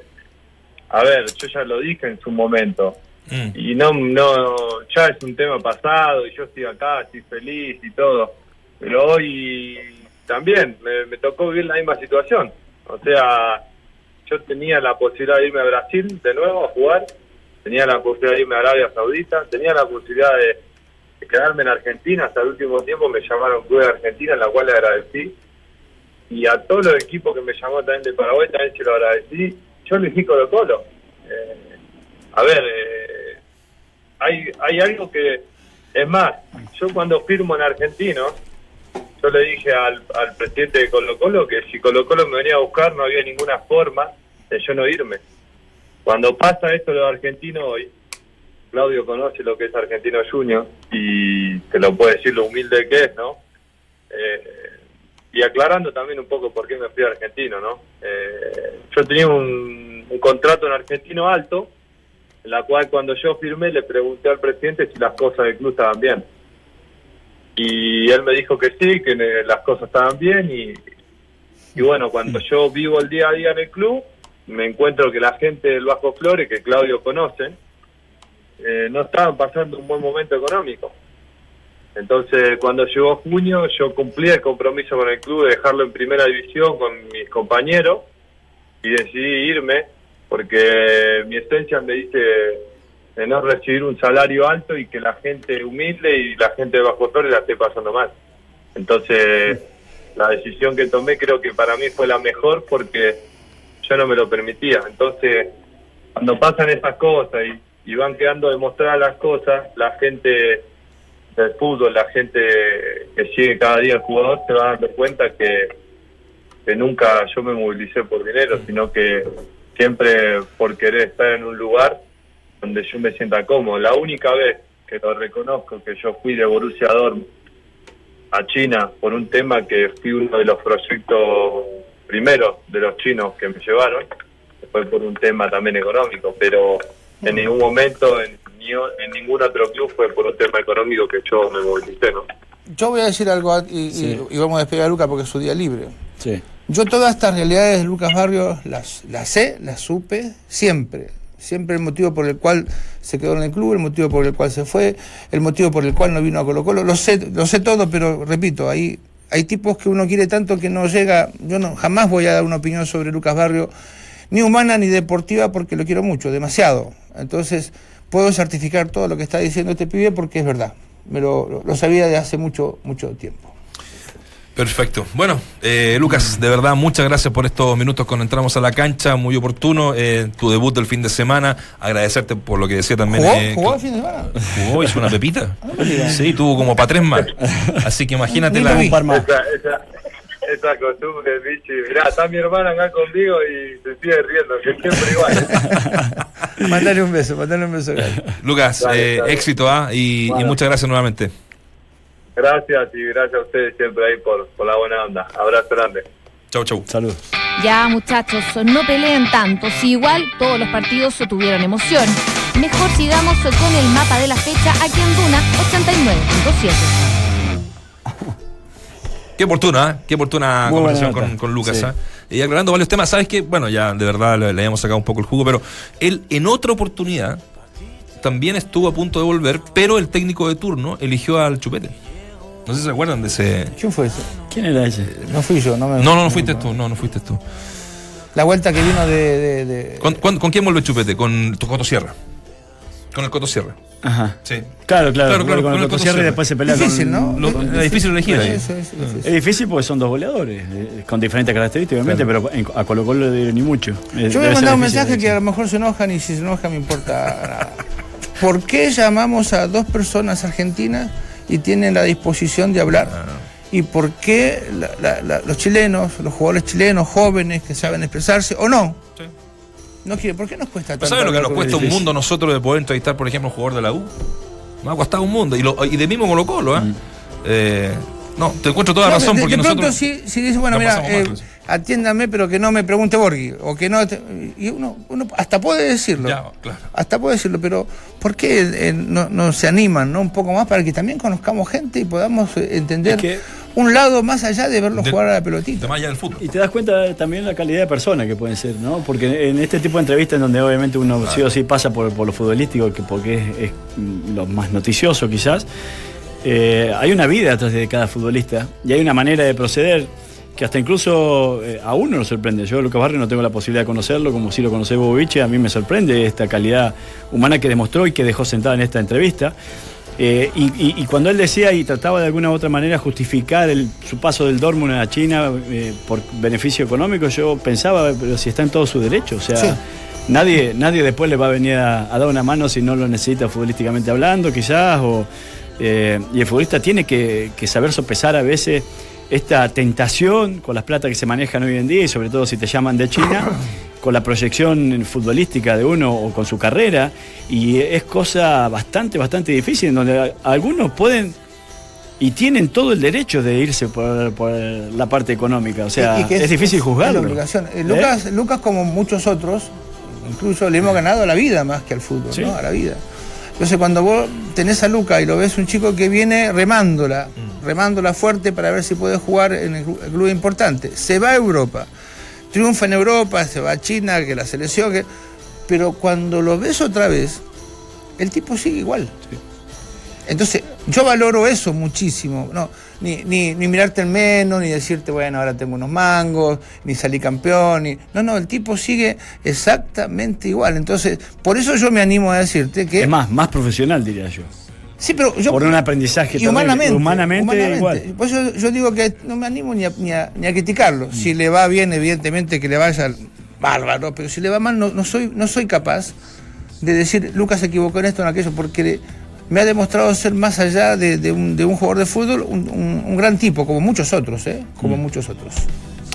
Speaker 6: a ver, yo ya lo dije en su momento
Speaker 1: Mm.
Speaker 6: y no, no, ya es un tema pasado y yo estoy acá, estoy feliz y todo, pero hoy también me, me tocó vivir la misma situación, o sea, yo tenía la posibilidad de irme a Brasil de nuevo a jugar, tenía la posibilidad de irme a Arabia Saudita, tenía la posibilidad de, quedarme en Argentina, hasta el último tiempo me llamaron Club de Argentina, en la cual le agradecí, y a todos los equipos que me llamó también de Paraguay también se lo agradecí, yo elegí Colo Colo. Eh, a ver, eh, hay, hay algo que, es más, yo cuando firmo en Argentino, yo le dije al, al presidente de Colo Colo que si Colo Colo me venía a buscar no había ninguna forma de yo no irme. Cuando pasa esto de lo argentino hoy, Claudio conoce lo que es Argentino Junior y te lo puede decir lo humilde que es, ¿no? Eh, y aclarando también un poco por qué me fui a Argentino, ¿no? Eh, yo tenía un, un contrato en Argentino alto, en la cual cuando yo firmé le pregunté al presidente si las cosas del club estaban bien. Y él me dijo que sí, que las cosas estaban bien y, y bueno, cuando yo vivo el día a día en el club, me encuentro que la gente del Bajo Flores, que Claudio conoce, eh, no estaban pasando un buen momento económico. Entonces, cuando llegó junio, yo cumplí el compromiso con el club de dejarlo en primera división con mis compañeros y decidí irme porque mi esencia me dice de no recibir un salario alto y que la gente humilde y la gente de Bajo Flores la esté pasando mal. Entonces, la decisión que tomé creo que para mí fue la mejor porque yo no me lo permitía. Entonces, cuando pasan esas cosas y, van quedando demostradas las cosas, la gente del fútbol, la gente que sigue cada día al jugador, se va dando cuenta que, que nunca yo me movilicé por dinero, sino que siempre por querer estar en un lugar donde yo me sienta cómodo. La única vez que lo reconozco que yo fui de Borussia Dortmund a China por un tema que fui uno de los proyectos primeros de los chinos que me llevaron, fue por un tema también económico, pero en ningún momento, en, ni- en ningún otro club fue por un tema económico que yo me movilicé, ¿no?
Speaker 4: Yo voy a decir algo a- y, y-
Speaker 3: Sí.
Speaker 4: y vamos a despedir a Lucas porque es su día libre.
Speaker 3: Sí.
Speaker 4: Yo todas estas realidades de Lucas Barrio las, las sé, las supe siempre. Siempre el motivo por el cual se quedó en el club, el motivo por el cual se fue, el motivo por el cual no vino a Colo Colo. Lo sé, lo sé todo, pero repito, hay, hay tipos que uno quiere tanto que no llega. Yo no jamás voy a dar una opinión sobre Lucas Barrio, ni humana ni deportiva, porque lo quiero mucho, demasiado. Entonces, puedo certificar todo lo que está diciendo este pibe porque es verdad. Me lo, lo- sabía de hace mucho, mucho tiempo.
Speaker 1: Perfecto. Bueno, eh, Lucas, de verdad, muchas gracias por estos minutos cuando entramos a la cancha, muy oportuno. eh, tu debut del fin de semana, agradecerte por lo que decía también.
Speaker 4: ¿Jugó?
Speaker 1: eh,
Speaker 4: ¿Jugó el fin de semana?
Speaker 1: Jugó, hizo una pepita.
Speaker 4: mira.
Speaker 1: Sí, tuvo como para tres más. Así que imagínate la.
Speaker 4: lo vi.
Speaker 3: Un par más.
Speaker 6: Esa, esa, esa costumbre, bichi. Mirá, está mi hermana acá conmigo y se sigue riendo, que siempre igual. *laughs*
Speaker 4: Mandale un beso, mandale un beso.
Speaker 1: Lucas,
Speaker 6: Dale,
Speaker 1: eh,
Speaker 6: dale.
Speaker 1: éxito, ¿ah? Y, y
Speaker 6: Bueno.
Speaker 1: muchas gracias nuevamente.
Speaker 6: Gracias y gracias a ustedes siempre ahí por, por la buena onda. Abrazo grande.
Speaker 1: Chau, chau.
Speaker 3: Salud.
Speaker 2: Ya, muchachos, no peleen tanto. Si igual todos los partidos tuvieron emoción. Mejor sigamos con el mapa de la fecha aquí en Duna 89.7.
Speaker 1: Qué oportuna, ¿eh? qué oportuna
Speaker 3: Muy
Speaker 1: conversación con, con Lucas.
Speaker 3: Sí.
Speaker 1: ¿ah? Y aclarando varios temas, ¿sabes qué? Bueno, ya de verdad le, le habíamos sacado un poco el jugo, pero él en otra oportunidad también estuvo a punto de volver, pero el técnico de turno eligió al Chupete. No sé si se acuerdan de ese.
Speaker 4: ¿Quién fue ese?
Speaker 3: ¿Quién era ese?
Speaker 4: No fui yo, no me.
Speaker 1: No, no, no fuiste tú, no, no fuiste tú.
Speaker 4: La vuelta que vino de. de- de-
Speaker 1: ¿Con, con- con quién vuelve Chupete? Con tu Coto Sierra. Con el Coto Sierra.
Speaker 3: Ajá.
Speaker 1: Sí.
Speaker 3: Claro, claro.
Speaker 1: Claro, claro,
Speaker 3: con
Speaker 1: con
Speaker 3: el Cotosierra y
Speaker 1: Cotosierra.
Speaker 3: después se pelea
Speaker 4: Difícil,
Speaker 3: con-
Speaker 4: ¿no?
Speaker 1: Lo- era difícil elegir ahí.
Speaker 4: Eso, eso.
Speaker 3: Es difícil porque son dos goleadores, eh, con diferentes características, obviamente, pero en- a Colo Colo ni mucho.
Speaker 4: Yo voy a mandar un mensaje que a lo mejor se enojan y si se enojan me importa nada. ¿Por qué llamamos a dos personas argentinas y tienen la disposición de hablar?
Speaker 1: Ah.
Speaker 4: ¿Y por qué la- la- la- los chilenos, los jugadores chilenos, jóvenes que saben expresarse o no?
Speaker 1: Sí.
Speaker 4: No quieren, ¿por qué nos cuesta tanto?
Speaker 1: ¿Pero ¿Sabes lo que nos cuesta un mundo nosotros de poder entrevistar, por ejemplo, un jugador de la U? Nos ha costado un mundo. Y, lo- y de mismo Colo Colo, ¿eh? Eh, no, te encuentro toda la
Speaker 4: No,
Speaker 1: razón
Speaker 4: de,
Speaker 1: porque
Speaker 4: de pronto
Speaker 1: nosotros.
Speaker 4: si, si dice, bueno, mira, eh,
Speaker 1: sí.
Speaker 4: Atiéndame, pero que no me pregunte Borghi, o que no... te- y uno, uno hasta puede decirlo.
Speaker 1: Ya, claro.
Speaker 4: Hasta puede decirlo, pero ¿por qué eh, no, no se animan no un poco más para que también conozcamos gente y podamos eh, entender
Speaker 3: Es que-
Speaker 4: un lado más allá de verlos
Speaker 1: De-
Speaker 4: jugar a la pelotita?
Speaker 1: más allá del fútbol.
Speaker 3: Y te das cuenta también la calidad de persona que pueden ser, ¿no? Porque en este tipo de entrevistas en donde obviamente uno sí o sí pasa por, por lo futbolístico, que porque es, es, lo más noticioso quizás, eh, hay una vida atrás de cada futbolista y hay una manera de proceder que hasta incluso eh, a uno lo sorprende. Yo, Lucas Barrio, no tengo la posibilidad de conocerlo, como si lo conoce Bobiche, a mí me sorprende esta calidad humana que demostró y que dejó sentada en esta entrevista. Eh, y, y- y cuando él decía y trataba de alguna u otra manera justificar el- su paso del Dortmund a China eh, por beneficio económico, yo pensaba, pero si está en todo su derecho, o sea,
Speaker 4: Sí.
Speaker 3: nadie, nadie después le va a venir a, a dar una mano si no lo necesita futbolísticamente hablando, quizás, o, eh, y el futbolista tiene que, que saber sopesar a veces esta tentación con las plata que se manejan hoy en día y sobre todo si te llaman de China, *coughs* con la proyección futbolística de uno o con su carrera, y es cosa bastante, bastante difícil, en donde algunos pueden y tienen todo el derecho de irse por, por la parte económica, o sea,
Speaker 4: Y- y que
Speaker 3: es, difícil
Speaker 4: es
Speaker 3: juzgarlo.
Speaker 4: la obligación. Eh,
Speaker 3: ¿Eh?
Speaker 4: Lucas, Lucas, como muchos otros, incluso le hemos ganado a la vida más que al fútbol,
Speaker 3: Sí.
Speaker 4: ¿no? A la vida. Entonces, cuando vos tenés a Lucas y lo ves un chico que viene remándola,
Speaker 3: Mm.
Speaker 4: Remándola fuerte para ver si puede jugar en el, clu- el club importante, se va a Europa, triunfa en Europa, se va a China, que la selección, que... pero cuando lo ves otra vez, el tipo sigue igual. Entonces, yo valoro eso muchísimo. No, ni, ni, ni mirarte el menos, ni decirte, bueno, ahora tengo unos mangos, ni salí campeón. Ni... No, no, el tipo sigue exactamente igual. Entonces, por eso yo me animo a decirte que.
Speaker 3: Es más, más profesional diría yo.
Speaker 4: Sí, pero yo.
Speaker 3: Por un aprendizaje
Speaker 4: y
Speaker 3: terrible.
Speaker 4: humanamente,
Speaker 3: Humanamente, igual.
Speaker 4: Por eso yo digo que no me animo ni a, ni a- ni a criticarlo. Si le va bien, evidentemente que le vaya bárbaro, pero si le va mal, no, no soy, no soy capaz de decir, Lucas se equivocó en esto o en aquello, porque me ha demostrado ser más allá de, de un, de un jugador de fútbol, un, un- un gran tipo, como muchos otros, ¿eh? Como muchos otros.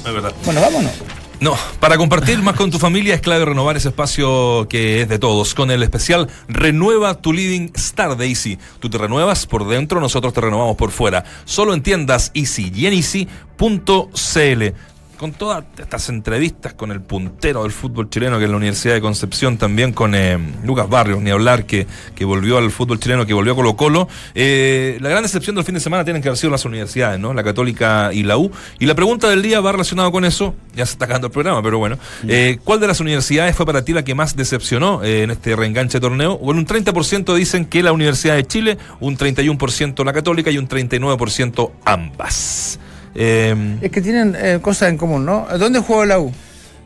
Speaker 1: Es verdad.
Speaker 4: Bueno, vámonos.
Speaker 1: No, para compartir más con tu familia es clave renovar ese espacio que es de todos. Con el especial Renueva tu Living Star de Easy. Tú te renuevas por dentro, nosotros te renovamos por fuera. Solo en tiendas Easy y en Easy.cl. Con todas estas entrevistas con el puntero del fútbol chileno, que es la Universidad de Concepción, también con eh, Lucas Barrios, ni hablar, que, que volvió al fútbol chileno, que volvió a Colo Colo. Eh, la gran decepción del fin de semana tienen que haber sido las universidades, ¿no? La Católica y la U. Y la pregunta del día va relacionado con eso. Ya se está acabando el programa, pero bueno. Eh, ¿Cuál de las universidades fue para ti la que más decepcionó eh, en este reenganche de torneo? Bueno, un 30% dicen que la Universidad de Chile, un 31% la Católica y un 39% ambas. Eh,
Speaker 4: Es que tienen eh, cosas en común, ¿no? ¿Dónde jugó la U?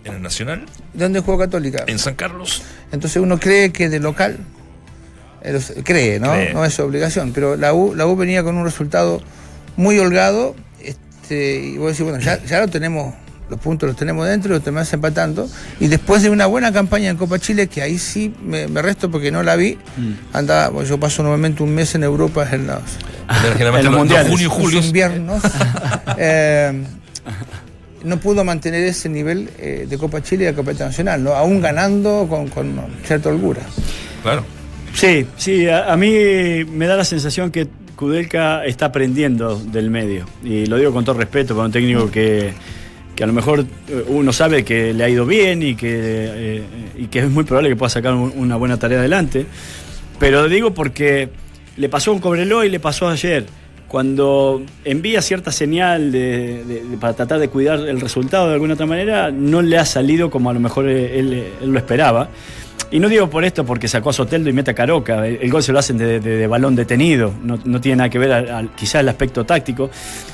Speaker 1: en el Nacional,
Speaker 4: ¿Dónde jugó Católica?
Speaker 1: en San Carlos.
Speaker 4: Entonces uno cree que de local, eh, los- cree, ¿no?
Speaker 1: Cree.
Speaker 4: No es obligación, pero la U, la U venía con un resultado muy holgado, este, y vos decís, bueno, ya, ya lo tenemos, los puntos los tenemos dentro, los terminás empatando, y después de una buena campaña en Copa Chile, que ahí sí me, me resto porque no la vi, andaba, bueno, yo paso normalmente un mes en Europa en los,
Speaker 1: Generalmente
Speaker 3: en los
Speaker 1: junio y
Speaker 4: los
Speaker 1: julio.
Speaker 4: inviernos. *laughs* eh, no pudo mantener ese nivel eh, de Copa Chile y de Copa Internacional, ¿no? aún ganando con, con cierta holgura.
Speaker 1: Claro.
Speaker 3: Sí, sí, a, a mí me da la sensación que Kudelka está aprendiendo del medio. Y lo digo con todo respeto para un técnico que, que a lo mejor eh, uno sabe que le ha ido bien y que, eh, y que es muy probable que pueda sacar un- una buena tarea adelante. Pero digo porque le pasó con Cobreloa y le pasó ayer. Cuando envía cierta señal de- para tratar de cuidar el resultado de alguna otra manera, no le ha salido como a lo mejor él, él lo esperaba. Y no digo por esto porque sacó a Soteldo y mete a Caroca. El, el gol se lo hacen de, de- de balón detenido. No, no tiene nada que ver al, al- quizá el aspecto táctico.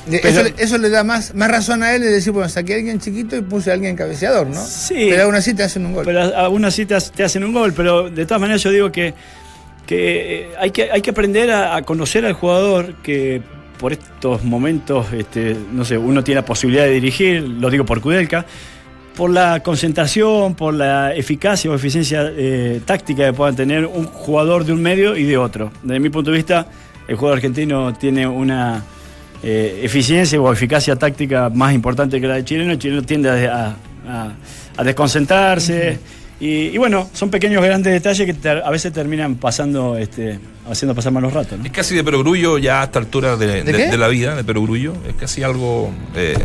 Speaker 3: Pero-
Speaker 4: eso, le- eso le da más, más razón a él de decir, bueno, saqué a alguien chiquito y puse a alguien cabeceador, ¿no?
Speaker 3: Sí.
Speaker 4: Pero aún así te hacen un gol.
Speaker 3: Pero aún así te, ha- te hacen un gol. Pero de todas maneras yo digo que, que, eh, hay, que hay que aprender a, a conocer al jugador que por estos momentos, este, no sé, uno tiene la posibilidad de dirigir, lo digo por Kudelka, por la concentración, por la eficacia o eficiencia eh, táctica que puedan tener un jugador de un medio y de otro. Desde mi punto de vista, el jugador argentino tiene una eh, eficiencia o eficacia táctica más importante que la del chileno. El chileno tiende a desconcentrarse. Y, y bueno, son pequeños grandes detalles que ter- a veces terminan pasando, este, haciendo pasar malos ratos. ¿no?
Speaker 1: Es casi de perogrullo ya a esta altura de,
Speaker 4: ¿De
Speaker 1: de-
Speaker 4: qué?
Speaker 1: de la vida, de perogrullo. Es casi algo eh,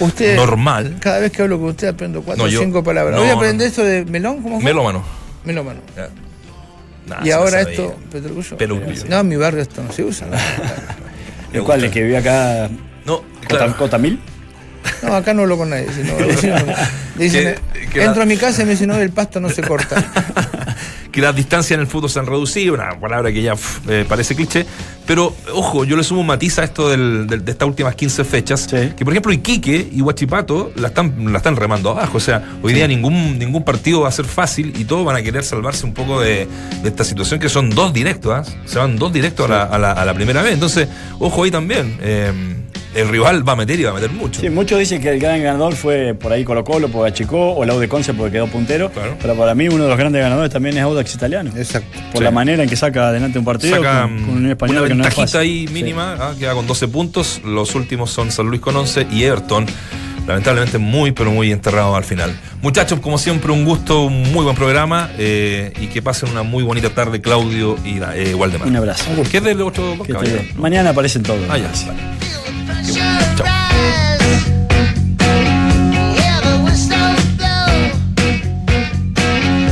Speaker 4: Usted,
Speaker 1: normal.
Speaker 4: Cada vez que hablo con usted aprendo cuatro
Speaker 1: No,
Speaker 4: o
Speaker 1: yo-
Speaker 4: cinco palabras.
Speaker 1: no,
Speaker 4: Voy a
Speaker 1: no.
Speaker 4: aprender esto de melón, ¿cómo fue?
Speaker 1: Melómano.
Speaker 4: Melómano.
Speaker 1: Nah,
Speaker 4: y ahora esto, Petrogullo.
Speaker 1: Perogrullo.
Speaker 4: No, en mi barrio esto no se usa. ¿no? *laughs*
Speaker 3: ¿El cual? ¿El que vive acá?
Speaker 1: No,
Speaker 3: Cota,
Speaker 1: claro.
Speaker 3: Cotamil?
Speaker 4: No, acá no hablo con nadie. sino- *laughs* dicen,
Speaker 1: Que- que
Speaker 4: entro
Speaker 1: la-
Speaker 4: a mi casa y me dicen, no, el pasto no se corta. *laughs*
Speaker 1: que las distancias en el fútbol se han reducido, una palabra que ya eh, parece cliché, pero ojo, yo le sumo un matiz a esto del- del- de estas últimas 15 fechas,
Speaker 3: Sí.
Speaker 1: que por ejemplo Iquique y Huachipato la están, la están remando abajo, o sea, hoy día ningún, ningún partido va a ser fácil y todos van a querer salvarse un poco de, de esta situación que son dos directos, ¿ah? se van dos directos a, la, a la- a la primera vez, entonces, ojo ahí también, eh, el rival va a meter y va a meter mucho.
Speaker 3: Sí, muchos dicen que el gran ganador fue por ahí Colo Colo, porque achicó, o la U de Conce porque quedó puntero.
Speaker 1: Claro.
Speaker 3: Pero para mí uno de los grandes ganadores también es Audax Italiano.
Speaker 4: Exacto.
Speaker 3: Por
Speaker 1: Sí.
Speaker 3: la manera en que saca adelante un partido
Speaker 1: Saca
Speaker 3: con, con un español
Speaker 1: una
Speaker 3: que no es
Speaker 1: ventajita
Speaker 3: fácil.
Speaker 1: ahí
Speaker 3: Sí.
Speaker 1: mínima, ah, queda con 12 puntos. Los últimos son San Luis con 11 y Everton. Lamentablemente muy, pero muy enterrado al final. Muchachos, como siempre, un gusto, un muy buen programa eh, y que pasen una muy bonita tarde, Claudio y eh, Waldemar.
Speaker 3: Un abrazo.
Speaker 1: ¿Qué es del otro podcast?
Speaker 3: Mañana aparecen todos.
Speaker 1: Ah, ya, vale.